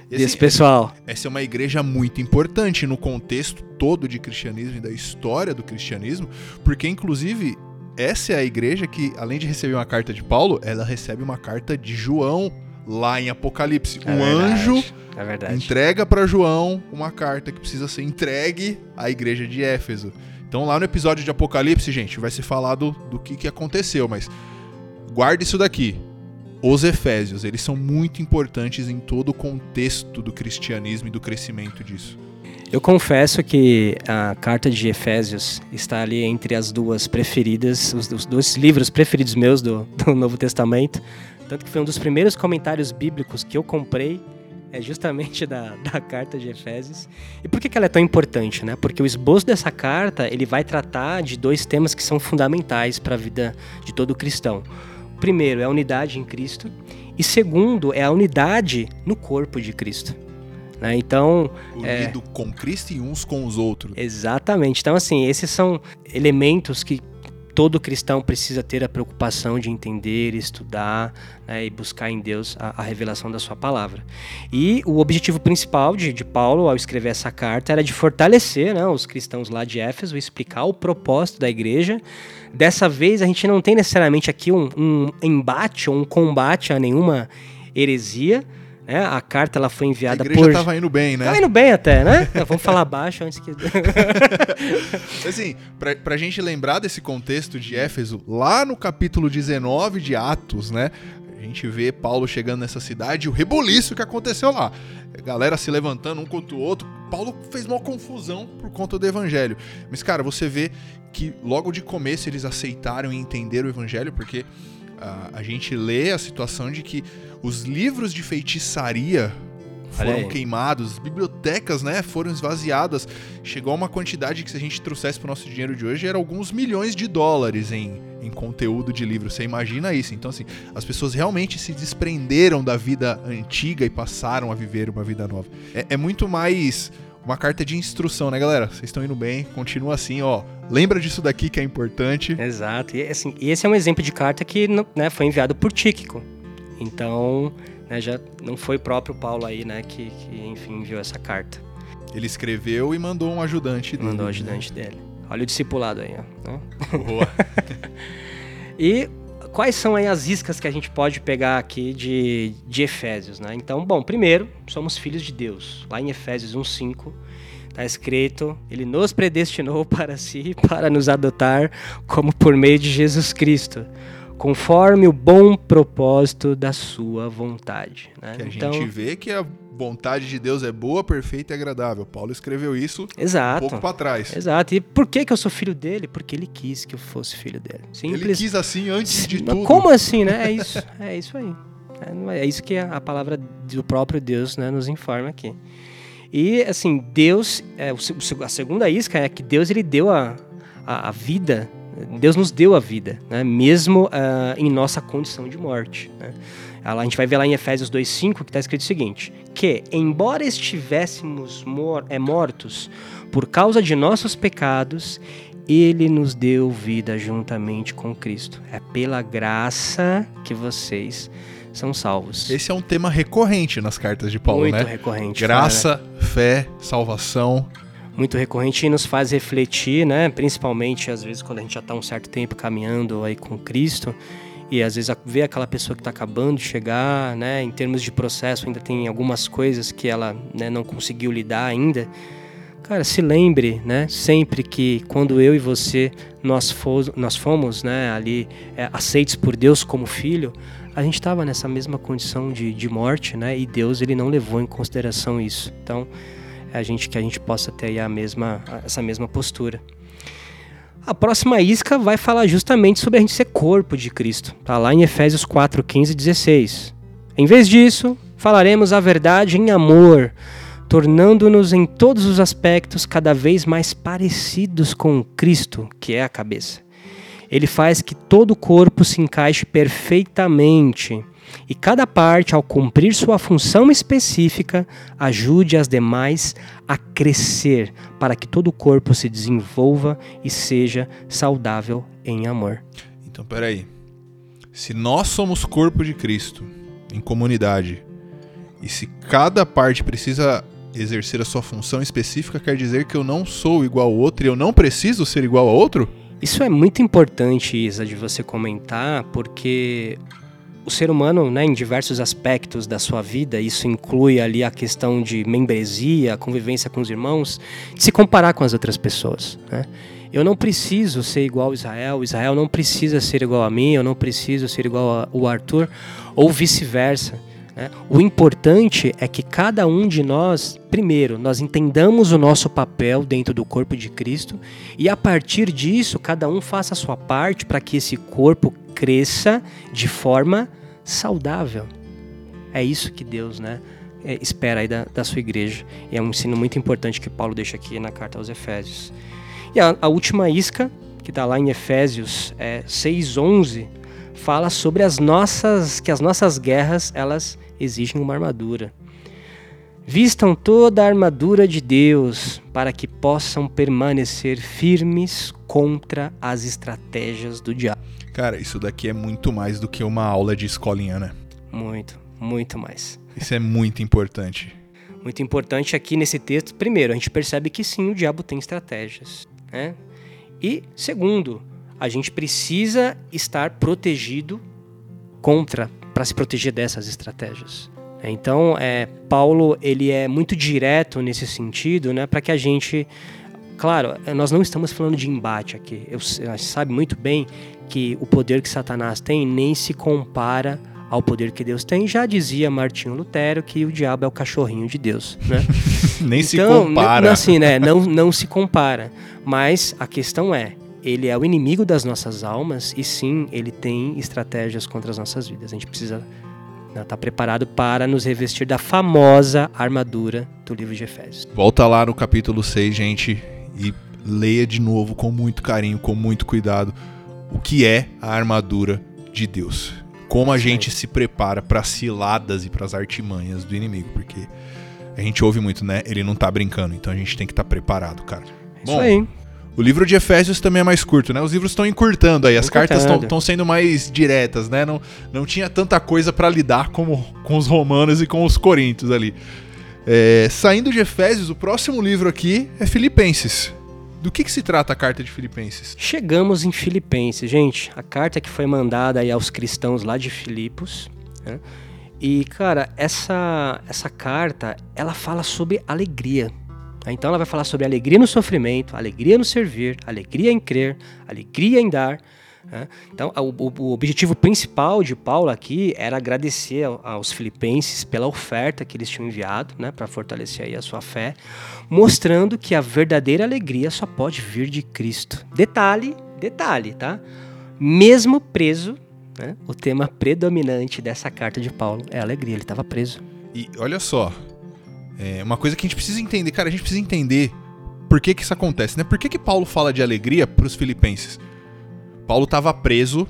Desse pessoal. Essa é uma igreja muito importante no contexto todo de cristianismo e da história do cristianismo, porque inclusive essa é a igreja que, além de receber uma carta de Paulo, ela recebe uma carta de João lá em Apocalipse. É um verdade, anjo É verdade. entrega para João uma carta que precisa ser entregue à igreja de Éfeso. Então lá no episódio de Apocalipse, gente, vai ser falado do que, que aconteceu, mas guarde isso daqui. Os Efésios, eles são muito importantes em todo o contexto do cristianismo e do crescimento disso. Eu confesso que a carta de Efésios está ali entre as duas preferidas, os, os dois livros preferidos meus do, do Novo Testamento. Tanto que foi um dos primeiros comentários bíblicos que eu comprei, é justamente da, da carta de Efésios. E por que, que ela é tão importante? Né? Porque o esboço dessa carta ele vai tratar de dois temas que são fundamentais para a vida de todo cristão. Primeiro é a unidade em Cristo, e segundo é a unidade no corpo de Cristo. Né? Então, Unido com Cristo e uns com os outros. Exatamente. Então, assim, esses são elementos que todo cristão precisa ter a preocupação de entender, estudar né, e buscar em Deus a, a, revelação da sua palavra. E o objetivo principal de, de, Paulo ao escrever essa carta era de fortalecer né, os cristãos lá de Éfeso, explicar o propósito da igreja. Dessa vez, a gente não tem necessariamente aqui um, um embate ou um combate a nenhuma heresia, né? A carta ela foi enviada a igreja por. tava indo bem, né? Tava indo bem até, né? Vamos falar baixo antes que. assim, pra, pra gente lembrar desse contexto de Éfeso, lá no capítulo 19 de Atos, né? A gente vê Paulo chegando nessa cidade e o reboliço que aconteceu lá. A galera se levantando um contra o outro. Paulo fez uma confusão por conta do evangelho. Mas, cara, você vê que logo de começo eles aceitaram e entenderam o evangelho, porque uh, a gente lê a situação de que os livros de feitiçaria foram queimados, bibliotecas, né, foram esvaziadas. Chegou a uma quantidade que se a gente trouxesse para o nosso dinheiro de hoje era alguns milhões de dólares em, em conteúdo de livro. Você imagina isso? Então assim, as pessoas realmente se desprenderam da vida antiga e passaram a viver uma vida nova. É, é muito mais uma carta de instrução, né, galera? Vocês estão indo bem, continua assim, ó. Lembra disso daqui que é importante. Exato. E assim, esse é um exemplo de carta que né, foi enviado por Tíquico. Então, né, já não foi o próprio Paulo aí, né, que, que, enfim enviou essa carta. Ele escreveu e mandou um ajudante dele. Mandou um ajudante né? dele. Olha o discipulado aí, ó. Né? Boa. e quais são aí as iscas que a gente pode pegar aqui de, de Efésios, né? Então, bom, primeiro, somos filhos de Deus. Lá em Efésios 1:5 Está escrito: Ele nos predestinou para si, para nos adotar como por meio de Jesus Cristo, conforme o bom propósito da Sua vontade. Né? Que a então, gente vê que a vontade de Deus é boa, perfeita e agradável. Paulo escreveu isso exato, um pouco para trás. Exato. E por que, que eu sou filho dele? Porque ele quis que eu fosse filho dele. Simples. Ele quis assim antes de tudo. Como assim, né? É isso, é isso aí. É, é isso que a palavra do próprio Deus né, nos informa aqui. E, assim, Deus, é, a segunda isca é que Deus ele deu a, a, a vida, Deus nos deu a vida, né? mesmo uh, em nossa condição de morte. Né? A gente vai ver lá em Efésios 2,5 que está escrito o seguinte: que, embora estivéssemos mor é, mortos por causa de nossos pecados, ele nos deu vida juntamente com Cristo. É pela graça que vocês são salvos. Esse é um tema recorrente nas cartas de Paulo, Muito né? Muito recorrente. Graça, cara. fé, salvação. Muito recorrente e nos faz refletir, né? Principalmente às vezes quando a gente já está um certo tempo caminhando aí com Cristo e às vezes vê aquela pessoa que está acabando de chegar, né? Em termos de processo ainda tem algumas coisas que ela né, não conseguiu lidar ainda. Cara, se lembre, né? Sempre que quando eu e você nós, fomos, nós fomos, né? Ali é, aceitos por Deus como filho, a gente estava nessa mesma condição de, de morte, né? E Deus ele não levou em consideração isso. Então, a gente que a gente possa ter a mesma, essa mesma postura. A próxima isca vai falar justamente sobre a gente ser corpo de Cristo. Está lá em Efésios 4, 15 e 16. Em vez disso, falaremos a verdade em amor, tornando-nos em todos os aspectos cada vez mais parecidos com Cristo, que é a cabeça. Ele faz que todo o corpo se encaixe perfeitamente e cada parte, ao cumprir sua função específica, ajude as demais a crescer para que todo o corpo se desenvolva e seja saudável em amor. Então, peraí. Se nós somos corpo de Cristo, em comunidade, e se cada parte precisa exercer a sua função específica, quer dizer que eu não sou igual ao outro e eu não preciso ser igual ao outro? Isso é muito importante, Isa, de você comentar, porque o ser humano, né, em diversos aspectos da sua vida, isso inclui ali a questão de membresia, convivência com os irmãos, de se comparar com as outras pessoas. Né? Eu não preciso ser igual a Israel, Israel não precisa ser igual a mim, eu não preciso ser igual ao Arthur, ou vice-versa. Né? O importante é que cada um de nós, primeiro, nós entendamos o nosso papel dentro do corpo de Cristo e a partir disso, cada um faça a sua parte para que esse corpo cresça de forma saudável. É isso que Deus né, é, espera aí da, da sua igreja. E é um ensino muito importante que Paulo deixa aqui na carta aos Efésios. E a, a última isca, que está lá em Efésios é, 6,11, fala sobre as nossas, que as nossas guerras elas exigem uma armadura. Vistam toda a armadura de Deus para que possam permanecer firmes contra as estratégias do diabo. Cara, isso daqui é muito mais do que uma aula de escolinha, né? Muito, muito mais. Isso é muito importante. Muito importante aqui nesse texto, primeiro, a gente percebe que sim, o diabo tem estratégias. Né? E segundo, a gente precisa estar protegido contra, para se proteger dessas estratégias. Então, é, Paulo ele é muito direto nesse sentido, né, para que a gente, claro, nós não estamos falando de embate aqui. Eu, gente sabe muito bem que o poder que Satanás tem nem se compara ao poder que Deus tem. Já dizia Martinho Lutero que o diabo é o cachorrinho de Deus, né? nem então, se compara. Assim, né? Não, não se compara. Mas a questão é, ele é o inimigo das nossas almas e sim, ele tem estratégias contra as nossas vidas. A gente precisa estar né, tá preparado para nos revestir da famosa armadura do livro de Efésios. Volta lá no capítulo 6, gente, e leia de novo com muito carinho, com muito cuidado, o que é a armadura de Deus. Como a gente se prepara para as ciladas e para as artimanhas do inimigo, porque a gente ouve muito, né? Ele não tá brincando, então a gente tem que estar tá preparado, cara. Isso Bom, aí. O livro de Efésios também é mais curto, né? Os livros estão encurtando aí, as cartas estão sendo mais diretas, né? Não, não tinha tanta coisa para lidar como com os romanos e com os coríntios ali. É, saindo de Efésios, o próximo livro aqui é Filipenses. Do que, que, se trata a carta de Filipenses? Chegamos em Filipenses, gente. A carta que foi mandada aí aos cristãos lá de Filipos. Né? E, cara, essa, essa carta, ela fala sobre alegria. Então ela vai falar sobre alegria no sofrimento, alegria no servir, alegria em crer, alegria em dar. Né? Então o, o, objetivo principal de Paulo aqui era agradecer aos filipenses pela oferta que eles tinham enviado né, para fortalecer aí a sua fé, mostrando que a verdadeira alegria só pode vir de Cristo. Detalhe, detalhe, tá? Mesmo preso, né, o tema predominante dessa carta de Paulo é alegria, ele estava preso. E olha só, é uma coisa que a gente precisa entender, cara, a gente precisa entender por que que isso acontece, né? Por que que Paulo fala de alegria para os filipenses? Paulo estava preso,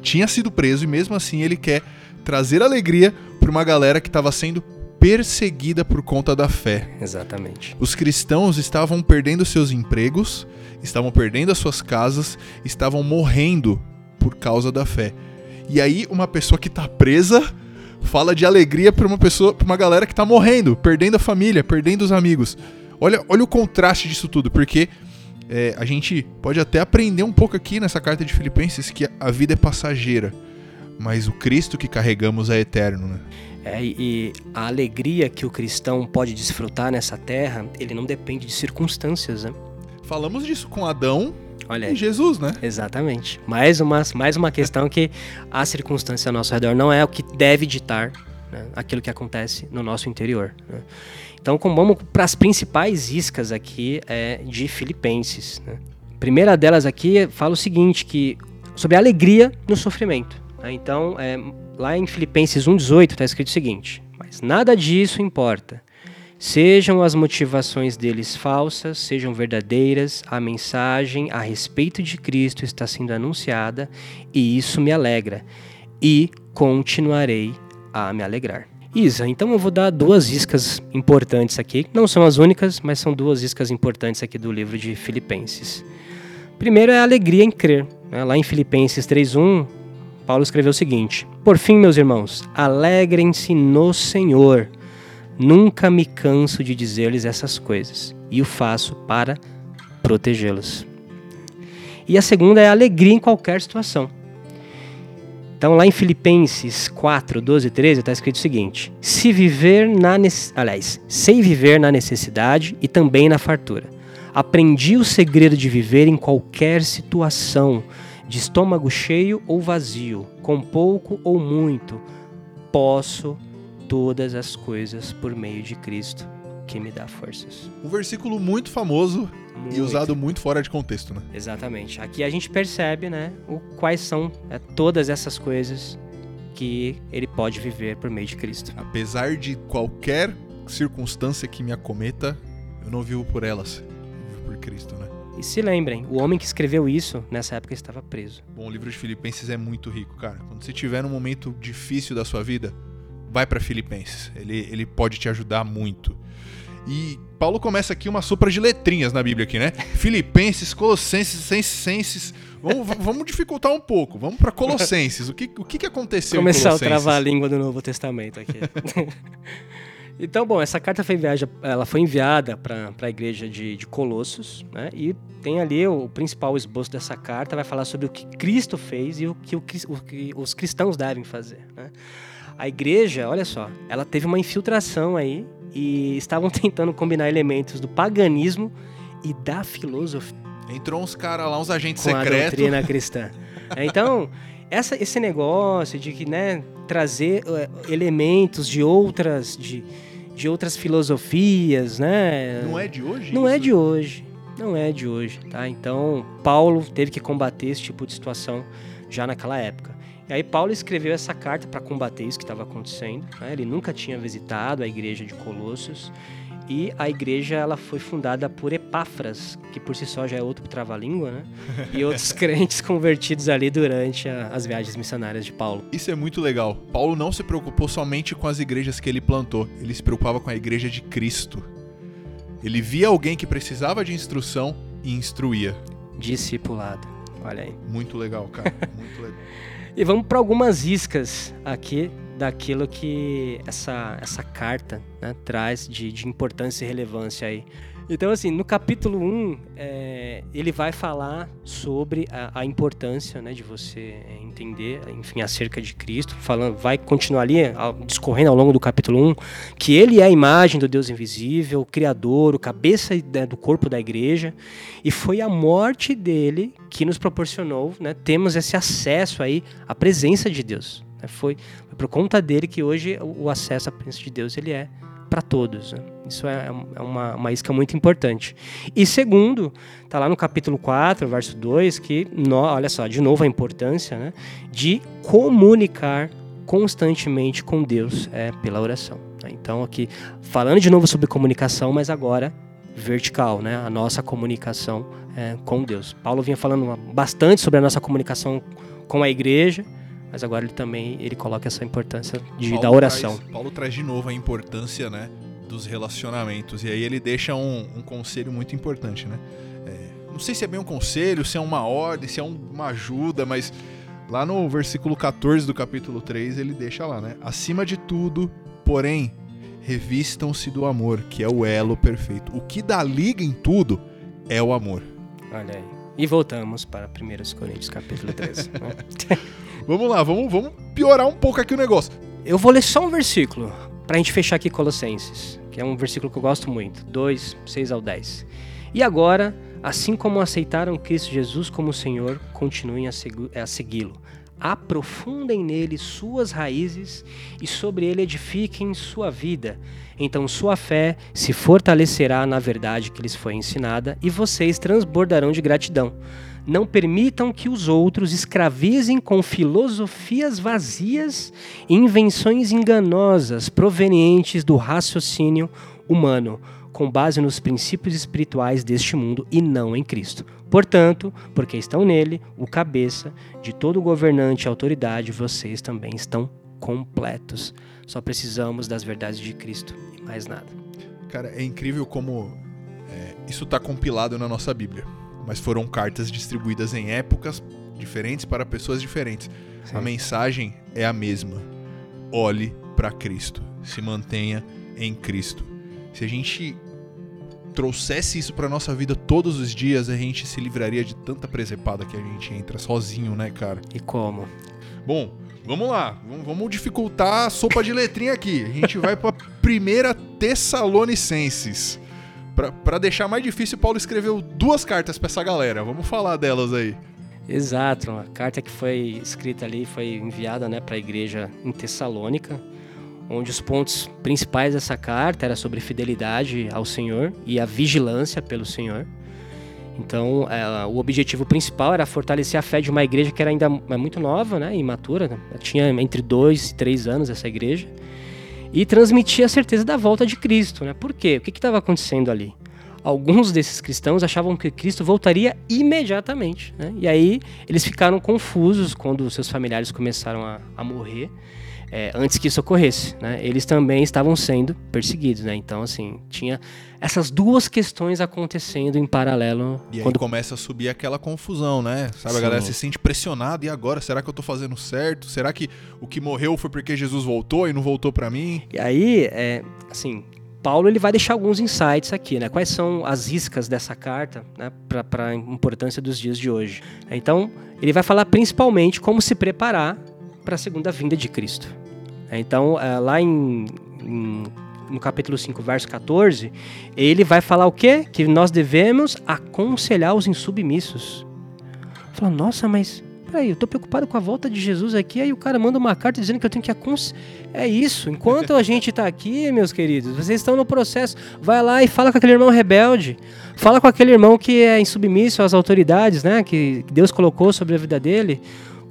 tinha sido preso e mesmo assim ele quer trazer alegria para uma galera que estava sendo perseguida por conta da fé. Exatamente. Os cristãos estavam perdendo seus empregos, estavam perdendo as suas casas, estavam morrendo por causa da fé. E aí uma pessoa que está presa fala de alegria para uma pessoa, para uma galera que tá morrendo, perdendo a família, perdendo os amigos. Olha, olha o contraste disso tudo, porque é, a gente pode até aprender um pouco aqui nessa carta de Filipenses que a vida é passageira, mas o Cristo que carregamos é eterno, né? É, e a alegria que o cristão pode desfrutar nessa terra, ele não depende de circunstâncias, né? Falamos disso com Adão Olha aí. Jesus, né? Exatamente. Mais uma, mais uma questão que a circunstância ao nosso redor não é o que deve ditar né? aquilo que acontece no nosso interior. Né? Então, como vamos para as principais iscas aqui é, de Filipenses. Né? A primeira delas aqui fala o seguinte, que sobre a alegria no sofrimento. Né? Então, é, lá em Filipenses 1,18 está escrito o seguinte: Mas nada disso importa. Sejam as motivações deles falsas, sejam verdadeiras, a mensagem a respeito de Cristo está sendo anunciada e isso me alegra. E continuarei a me alegrar. Isa, então eu vou dar duas iscas importantes aqui. Não são as únicas, mas são duas iscas importantes aqui do livro de Filipenses. Primeiro é a alegria em crer. Né? Lá em Filipenses 3.1, Paulo escreveu o seguinte: Por fim, meus irmãos, alegrem-se no Senhor. Nunca me canso de dizer-lhes essas coisas, e o faço para protegê-los. E a segunda é a alegria em qualquer situação. Então, lá em Filipenses 4, 12 e 13, está escrito o seguinte: Se viver na aliás, sei viver na necessidade e também na fartura. Aprendi o segredo de viver em qualquer situação, de estômago cheio ou vazio, com pouco ou muito. Posso todas as coisas por meio de Cristo que me dá forças. Um versículo muito famoso muito. e usado muito fora de contexto, né? Exatamente. Aqui a gente percebe, né, o, quais são é, todas essas coisas que ele pode viver por meio de Cristo. Apesar de qualquer circunstância que me acometa, eu não vivo por elas, eu vivo por Cristo, né? E se lembrem, o homem que escreveu isso, nessa época estava preso. Bom, o livro de Filipenses é muito rico, cara. Quando você tiver num momento difícil da sua vida, vai para Filipenses. Ele, ele pode te ajudar muito. E Paulo começa aqui uma sopra de letrinhas na Bíblia aqui, né? Filipenses, Colossenses, Senses. Vamos, vamos dificultar um pouco. Vamos para Colossenses. O que, o que, que aconteceu Começar a travar a língua do Novo Testamento aqui. então, bom, essa carta foi, enviada, ela foi enviada para a igreja de, de Colossos, né? E tem ali o, o, principal esboço dessa carta, vai falar sobre o que Cristo fez e o que, o, o que os cristãos devem fazer, né? A igreja, olha só, ela teve uma infiltração aí e estavam tentando combinar elementos do paganismo e da filosofia. Entrou uns caras lá, uns agentes secretos. A doutrina cristã. então, essa, esse negócio de que, né, trazer uh, elementos de outras, de, de outras filosofias, né? Não é de hoje? Não é isso? é de hoje. Não é de hoje, tá? Então, Paulo teve que combater esse tipo de situação já naquela época. E aí Paulo escreveu essa carta para combater isso que estava acontecendo. Né? Ele nunca tinha visitado a igreja de Colossos e a igreja ela foi fundada por Epáfras, que por si só já é outro trava-língua, né? E outros crentes convertidos ali durante a, as viagens missionárias de Paulo. Isso é muito legal. Paulo não se preocupou somente com as igrejas que ele plantou, ele se preocupava com a igreja de Cristo. Ele via alguém que precisava de instrução e instruía. Discipulado. Olha aí. Muito legal, cara. Muito legal. E vamos para algumas iscas aqui daquilo que essa, essa carta né, traz de, de importância e relevância aí então, assim, no capítulo 1, é, ele vai falar sobre a, a, importância né, de você entender, enfim, acerca de Cristo. Falando, vai continuar ali, discorrendo ao longo do capítulo 1, que ele é a imagem do Deus invisível, o Criador, o cabeça né, do corpo da igreja. E foi a morte dele que nos proporcionou, né, temos esse acesso aí à presença de Deus. Né. Foi, foi por conta dele que hoje o acesso à presença de Deus ele é para todos. Né? Isso é, é uma, uma isca muito importante. E segundo, está lá no capítulo 4, verso 2, que, no, olha só, de novo a importância né, de comunicar constantemente com Deus é, pela oração. Então, aqui, falando de novo sobre comunicação, mas agora vertical, né? a nossa comunicação é, com Deus. Paulo vinha falando bastante sobre a nossa comunicação com a igreja, mas agora ele também ele coloca essa importância de, Paulo da oração. Traz, Paulo traz de novo a importância né, dos relacionamentos. E aí ele deixa um, um conselho muito importante. Né? É, não sei se é bem um conselho, se é uma ordem, se é um, uma ajuda, mas lá no versículo 14 do capítulo 3 ele deixa lá, né? Acima de tudo, porém, revistam-se do amor, que é o elo perfeito. O que dá liga em tudo é o amor. Olha aí. E voltamos para 1 Coríntios capítulo 13. né? Vamos lá, vamos, vamos piorar um pouco aqui o negócio. Eu vou ler só um versículo para a gente fechar aqui Colossenses, que é um versículo que eu gosto muito, 2, 6 ao 10. E agora, assim como aceitaram Cristo Jesus como Senhor, continuem a segui-lo, aprofundem nele suas raízes e sobre ele edifiquem sua vida. Então sua fé se fortalecerá na verdade que lhes foi ensinada e vocês transbordarão de gratidão. Não permitam que os outros escravizem com filosofias vazias e invenções enganosas provenientes do raciocínio humano, com base nos princípios espirituais deste mundo e não em Cristo. Portanto, porque estão nele, o cabeça de todo governante e autoridade, vocês também estão completos. Só precisamos das verdades de Cristo e mais nada. Cara, é incrível como é, isso está compilado na nossa Bíblia mas foram cartas distribuídas em épocas diferentes para pessoas diferentes. Sim. A mensagem é a mesma. Olhe para Cristo, se mantenha em Cristo. Se a gente trouxesse isso para nossa vida todos os dias, a gente se livraria de tanta presepada que a gente entra sozinho, né, cara? E como? Bom, vamos lá. Vamos dificultar a sopa de letrinha aqui. A gente vai para primeira Tessalonicenses para deixar mais difícil, Paulo escreveu duas cartas para essa galera. Vamos falar delas aí. Exato, a carta que foi escrita ali foi enviada né, para a igreja em Tessalônica, onde os pontos principais dessa carta era sobre fidelidade ao Senhor e a vigilância pelo Senhor. Então, é, o objetivo principal era fortalecer a fé de uma igreja que era ainda é muito nova, né, imatura, tinha entre dois e três anos essa igreja e transmitir a certeza da volta de Cristo. Né? Por quê? O que estava acontecendo ali? Alguns desses cristãos achavam que Cristo voltaria imediatamente. Né? E aí eles ficaram confusos quando seus familiares começaram a, a morrer. É, antes que isso ocorresse, né? Eles também estavam sendo perseguidos, né? Então, assim, tinha essas duas questões acontecendo em paralelo. E quando... aí começa a subir aquela confusão, né? Sabe, Sim. a galera se sente pressionada. E agora, será que eu tô fazendo certo? Será que o que morreu foi porque Jesus voltou e não voltou para mim? E aí, é, assim, Paulo ele vai deixar alguns insights aqui, né? Quais são as iscas dessa carta, né? Para a importância dos dias de hoje. Então, ele vai falar principalmente como se preparar para a segunda vinda de Cristo. Então, é, lá em, em, no capítulo 5, verso 14, ele vai falar o quê? Que nós devemos aconselhar os insubmissos. Fala, nossa, mas peraí, eu tô preocupado com a volta de Jesus aqui, aí o cara manda uma carta dizendo que eu tenho que aconselhar. É isso, enquanto a gente tá aqui, meus queridos, vocês estão no processo, vai lá e fala com aquele irmão rebelde, fala com aquele irmão que é insubmisso às autoridades, né, que Deus colocou sobre a vida dele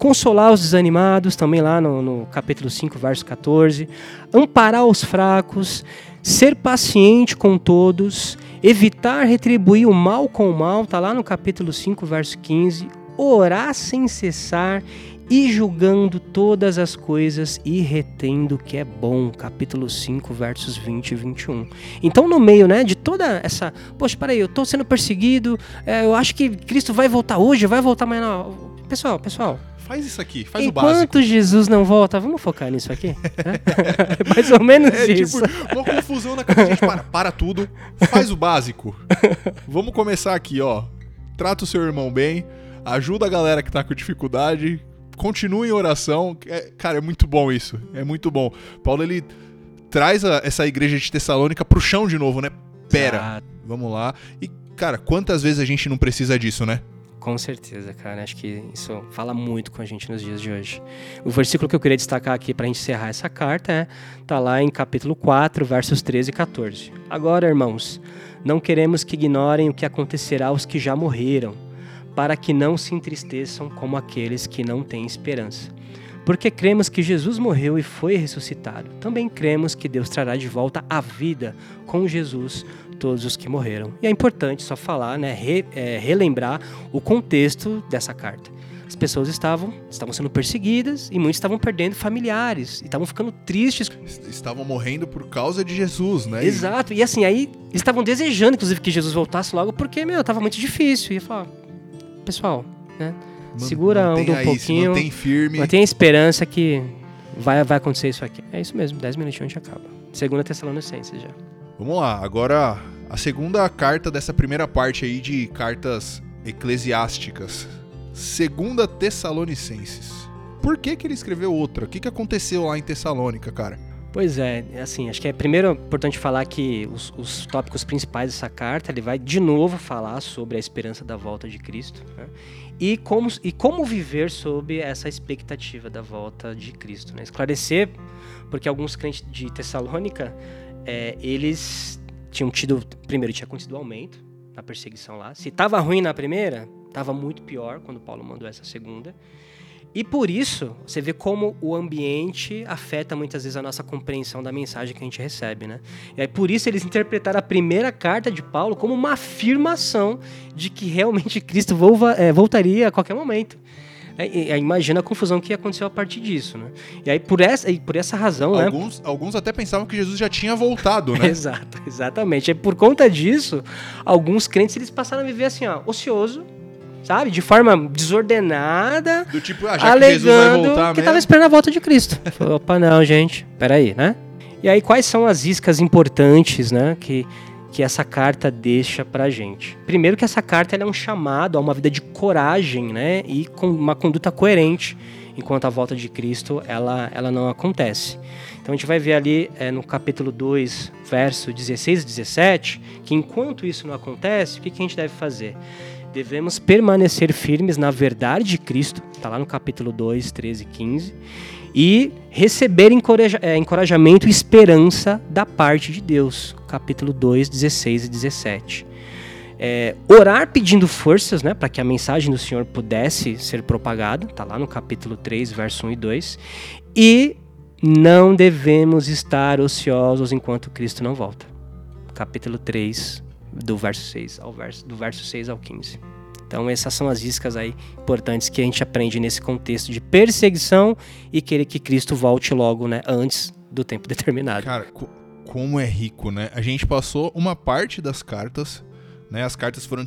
consolar os desanimados, também lá no, no capítulo 5, verso 14, amparar os fracos, ser paciente com todos, evitar retribuir o mal com o mal, está lá no capítulo 5, verso 15, orar sem cessar e julgando todas as coisas e retendo o que é bom. Capítulo 5, versos 20 e 21. Então, no meio né, de toda essa. Poxa, peraí, eu estou sendo perseguido, é, eu acho que Cristo vai voltar hoje, vai voltar amanhã. Pessoal, pessoal, Faz isso aqui, faz Enquanto o básico. Enquanto Jesus não volta, vamos focar nisso aqui? É mais ou menos é, tipo, isso. Tipo, uma confusão na cabeça. Gente, para, para tudo, faz o básico. Vamos começar aqui, ó. Trata o seu irmão bem, ajuda a galera que tá com dificuldade, continue em oração. É, cara, é muito bom isso. É muito bom. Paulo, ele traz a, essa igreja de Tessalônica pro chão de novo, né? Pera, vamos lá. E, cara, quantas vezes a gente não precisa disso, né? Com certeza, cara. Acho que isso fala muito com a gente nos dias de hoje. O versículo que eu queria destacar aqui para encerrar essa carta é tá lá em capítulo 4, versos 13 e 14. Agora, irmãos, não queremos que ignorem o que acontecerá aos que já morreram, para que não se entristeçam como aqueles que não têm esperança. Porque cremos que Jesus morreu e foi ressuscitado. Também cremos que Deus trará de volta a vida com Jesus todos os que morreram. E é importante só falar, né, re, é, relembrar o contexto dessa carta. As pessoas estavam, estavam sendo perseguidas e muitos estavam perdendo familiares, e estavam ficando tristes. Estavam morrendo por causa de Jesus, né? Exato. E assim, aí estavam desejando, inclusive, que Jesus voltasse logo, porque, meu, estava muito difícil. E ia falar, pessoal, né? Segura a onda um aí, pouquinho. Mantém firme. Mantém a esperança que vai, vai acontecer isso aqui. É isso mesmo, 10 minutinhos a gente acaba. Segunda Tessalonicenses já. Vamos lá, agora a segunda carta dessa primeira parte aí de cartas eclesiásticas. Segunda Tessalonicenses. Por que, que ele escreveu outra? O que, que aconteceu lá em Tessalônica, cara? Pois é, assim, acho que é primeiro importante falar que os, os, tópicos principais dessa carta, ele vai de novo falar sobre a esperança da volta de Cristo né? e, como, e como viver sob essa expectativa da volta de Cristo. Né? Esclarecer, porque alguns crentes de Tessalônica, é, eles tinham tido, primeiro tinha acontecido um aumento na perseguição lá, se estava ruim na primeira, estava muito pior quando Paulo mandou essa segunda, e por isso, você vê como o ambiente afeta muitas vezes a nossa compreensão da mensagem que a gente recebe, né? E aí por isso eles interpretaram a primeira carta de Paulo como uma afirmação de que realmente Cristo é, voltaria a qualquer momento. É, e, imagina a confusão que aconteceu a partir disso, né? E aí por essa, e por essa razão, né? alguns, né? Alguns até pensavam que Jesus já tinha voltado, né? Exato, exatamente. E por conta disso, alguns crentes eles passaram a viver assim, ó, ocioso, sabe? De forma desordenada. Do tipo, ah, já alegando que Jesus vai voltar que tava esperando a volta de Cristo. Falou, opa, não, gente, peraí, né? E aí, quais são as iscas importantes, né, que, que essa carta deixa pra gente? Primeiro que essa carta é um chamado a uma vida de coragem, né, e com uma conduta coerente, enquanto a volta de Cristo, ela, ela não acontece. Então a gente vai ver ali é, no capítulo 2, verso 16 e 17, que enquanto isso não acontece, o que, que a gente deve fazer? Devemos permanecer firmes na verdade de Cristo, está lá no capítulo 2, 13 e 15, e receber é, encorajamento e esperança da parte de Deus, capítulo 2, 16 e 17. É, orar pedindo forças né, para que a mensagem do Senhor pudesse ser propagada, está lá no capítulo 3, verso 1 e 2, e não devemos estar ociosos enquanto Cristo não volta. Capítulo 3, do verso 6 ao verso do verso 6 ao 15. Então essas são as iscas aí importantes que a gente aprende nesse contexto de perseguição e querer que Cristo volte logo, né, antes do tempo determinado. Cara, como é rico, né? A gente passou uma parte das cartas, né? As cartas foram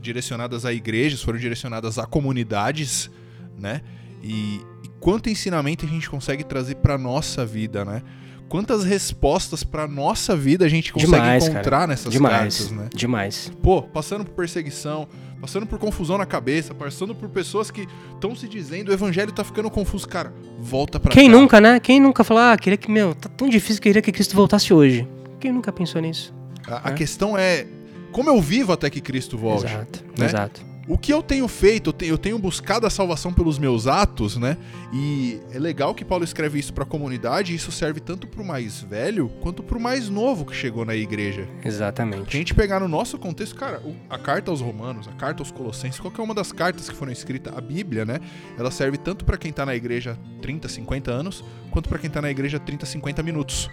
direcionadas a igrejas, foram direcionadas a comunidades, né? E, e quanto ensinamento a gente consegue trazer para nossa vida, né? Quantas respostas para nossa vida a gente consegue Demais, encontrar cara. nessas Demais. cartas, né? Demais. Pô, passando por perseguição, passando por confusão na cabeça, passando por pessoas que estão se dizendo o evangelho tá ficando confuso, cara, volta para Quem cá. nunca, né? Quem nunca falou, ah, queria que, meu, tá tão difícil que queria que Cristo voltasse hoje. Quem nunca pensou nisso? A, a questão é como eu vivo até que Cristo volte. Exato, né? exato o que eu tenho feito, eu tenho buscado a salvação pelos meus atos, né? E é legal que Paulo escreve isso para a comunidade, e isso serve tanto para o mais velho quanto para o mais novo que chegou na igreja. Exatamente. Se a gente pegar no nosso contexto, cara, a carta aos Romanos, a carta aos Colossenses, qualquer uma das cartas que foram escritas, a Bíblia, né? Ela serve tanto para quem tá na igreja 30, 50 anos, quanto para quem tá na igreja 30, 50 minutos.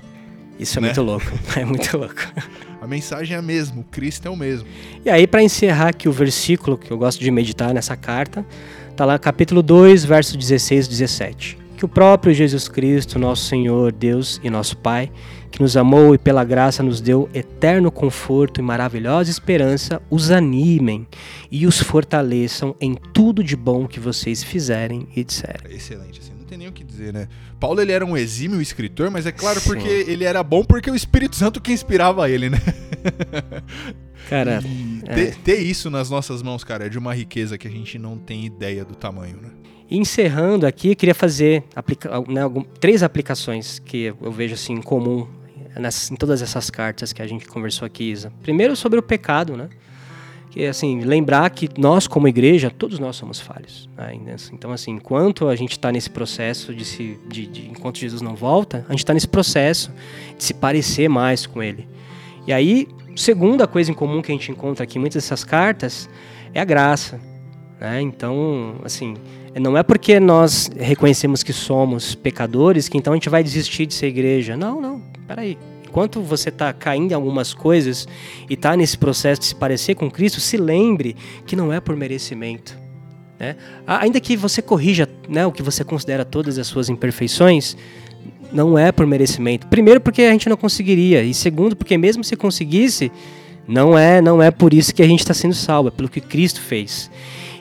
Isso é né? muito louco. É muito louco. A mensagem é a mesma, o Cristo é o mesmo. E aí, para encerrar aqui o versículo que eu gosto de meditar nessa carta, tá lá capítulo 2, verso 16 e 17. Que o próprio Jesus Cristo, nosso Senhor, Deus e nosso Pai, que nos amou e pela graça nos deu eterno conforto e maravilhosa esperança, os animem e os fortaleçam em tudo de bom que vocês fizerem e disserem. Excelente, assim não tem nem o que dizer, né? Paulo ele era um exímio escritor, mas é claro Sim. porque ele era bom porque o Espírito Santo que inspirava ele, né? Cara, é. ter, ter, isso nas nossas mãos, cara, é de uma riqueza que a gente não tem ideia do tamanho, né? Encerrando aqui, eu queria fazer aplica né, algum, três aplicações que eu vejo assim em comum nessas, em todas essas cartas que a gente conversou aqui, Isa. Primeiro sobre o pecado, né? Que assim lembrar que nós como igreja todos nós somos falhos né? então assim enquanto a gente está nesse processo de se de, de, enquanto Jesus não volta a gente está nesse processo de se parecer mais com Ele e aí segunda coisa em comum que a gente encontra aqui em muitas dessas cartas é a graça né? então assim não é porque nós reconhecemos que somos pecadores que então a gente vai desistir de ser igreja não não peraí enquanto você está caindo em algumas coisas e está nesse processo de se parecer com Cristo, se lembre que não é por merecimento. Né? Ainda que você corrija né, o que você considera todas as suas imperfeições, não é por merecimento. Primeiro, porque a gente não conseguiria, e segundo, porque mesmo se conseguisse, não é, não é por isso que a gente está sendo salvo, é pelo que Cristo fez.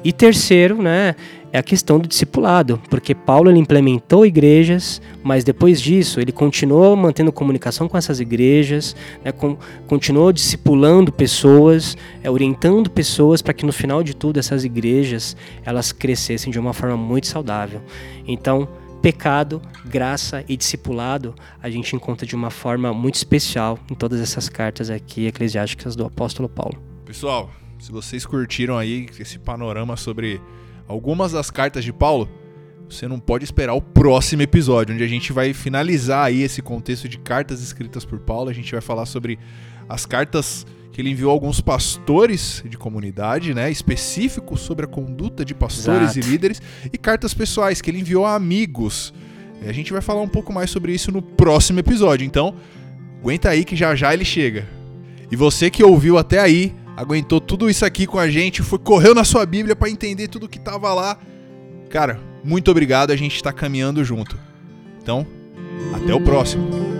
E terceiro, né, é a questão do discipulado, porque Paulo ele implementou igrejas, mas depois disso ele continuou mantendo comunicação com essas igrejas, né, com, continuou discipulando pessoas, é, orientando pessoas para que no final de tudo essas igrejas elas crescessem de uma forma muito saudável. Então pecado, graça e discipulado, a gente encontra de uma forma muito especial em todas essas cartas aqui eclesiásticas do apóstolo Paulo. Pessoal, se vocês curtiram aí esse panorama sobre algumas das cartas de Paulo, você não pode esperar o próximo episódio, onde a gente vai finalizar aí esse contexto de cartas escritas por Paulo. A gente vai falar sobre as cartas que ele enviou a alguns pastores de comunidade, né, específicos sobre a conduta de pastores Exato. e líderes, e cartas pessoais que ele enviou a amigos. A gente vai falar um pouco mais sobre isso no próximo episódio. Então, aguenta aí que já já ele chega. E você que ouviu até aí, aguentou tudo isso aqui com a gente, foi correu na sua Bíblia para entender tudo que tava lá. Cara, muito obrigado, a gente está caminhando junto. Então, até o próximo.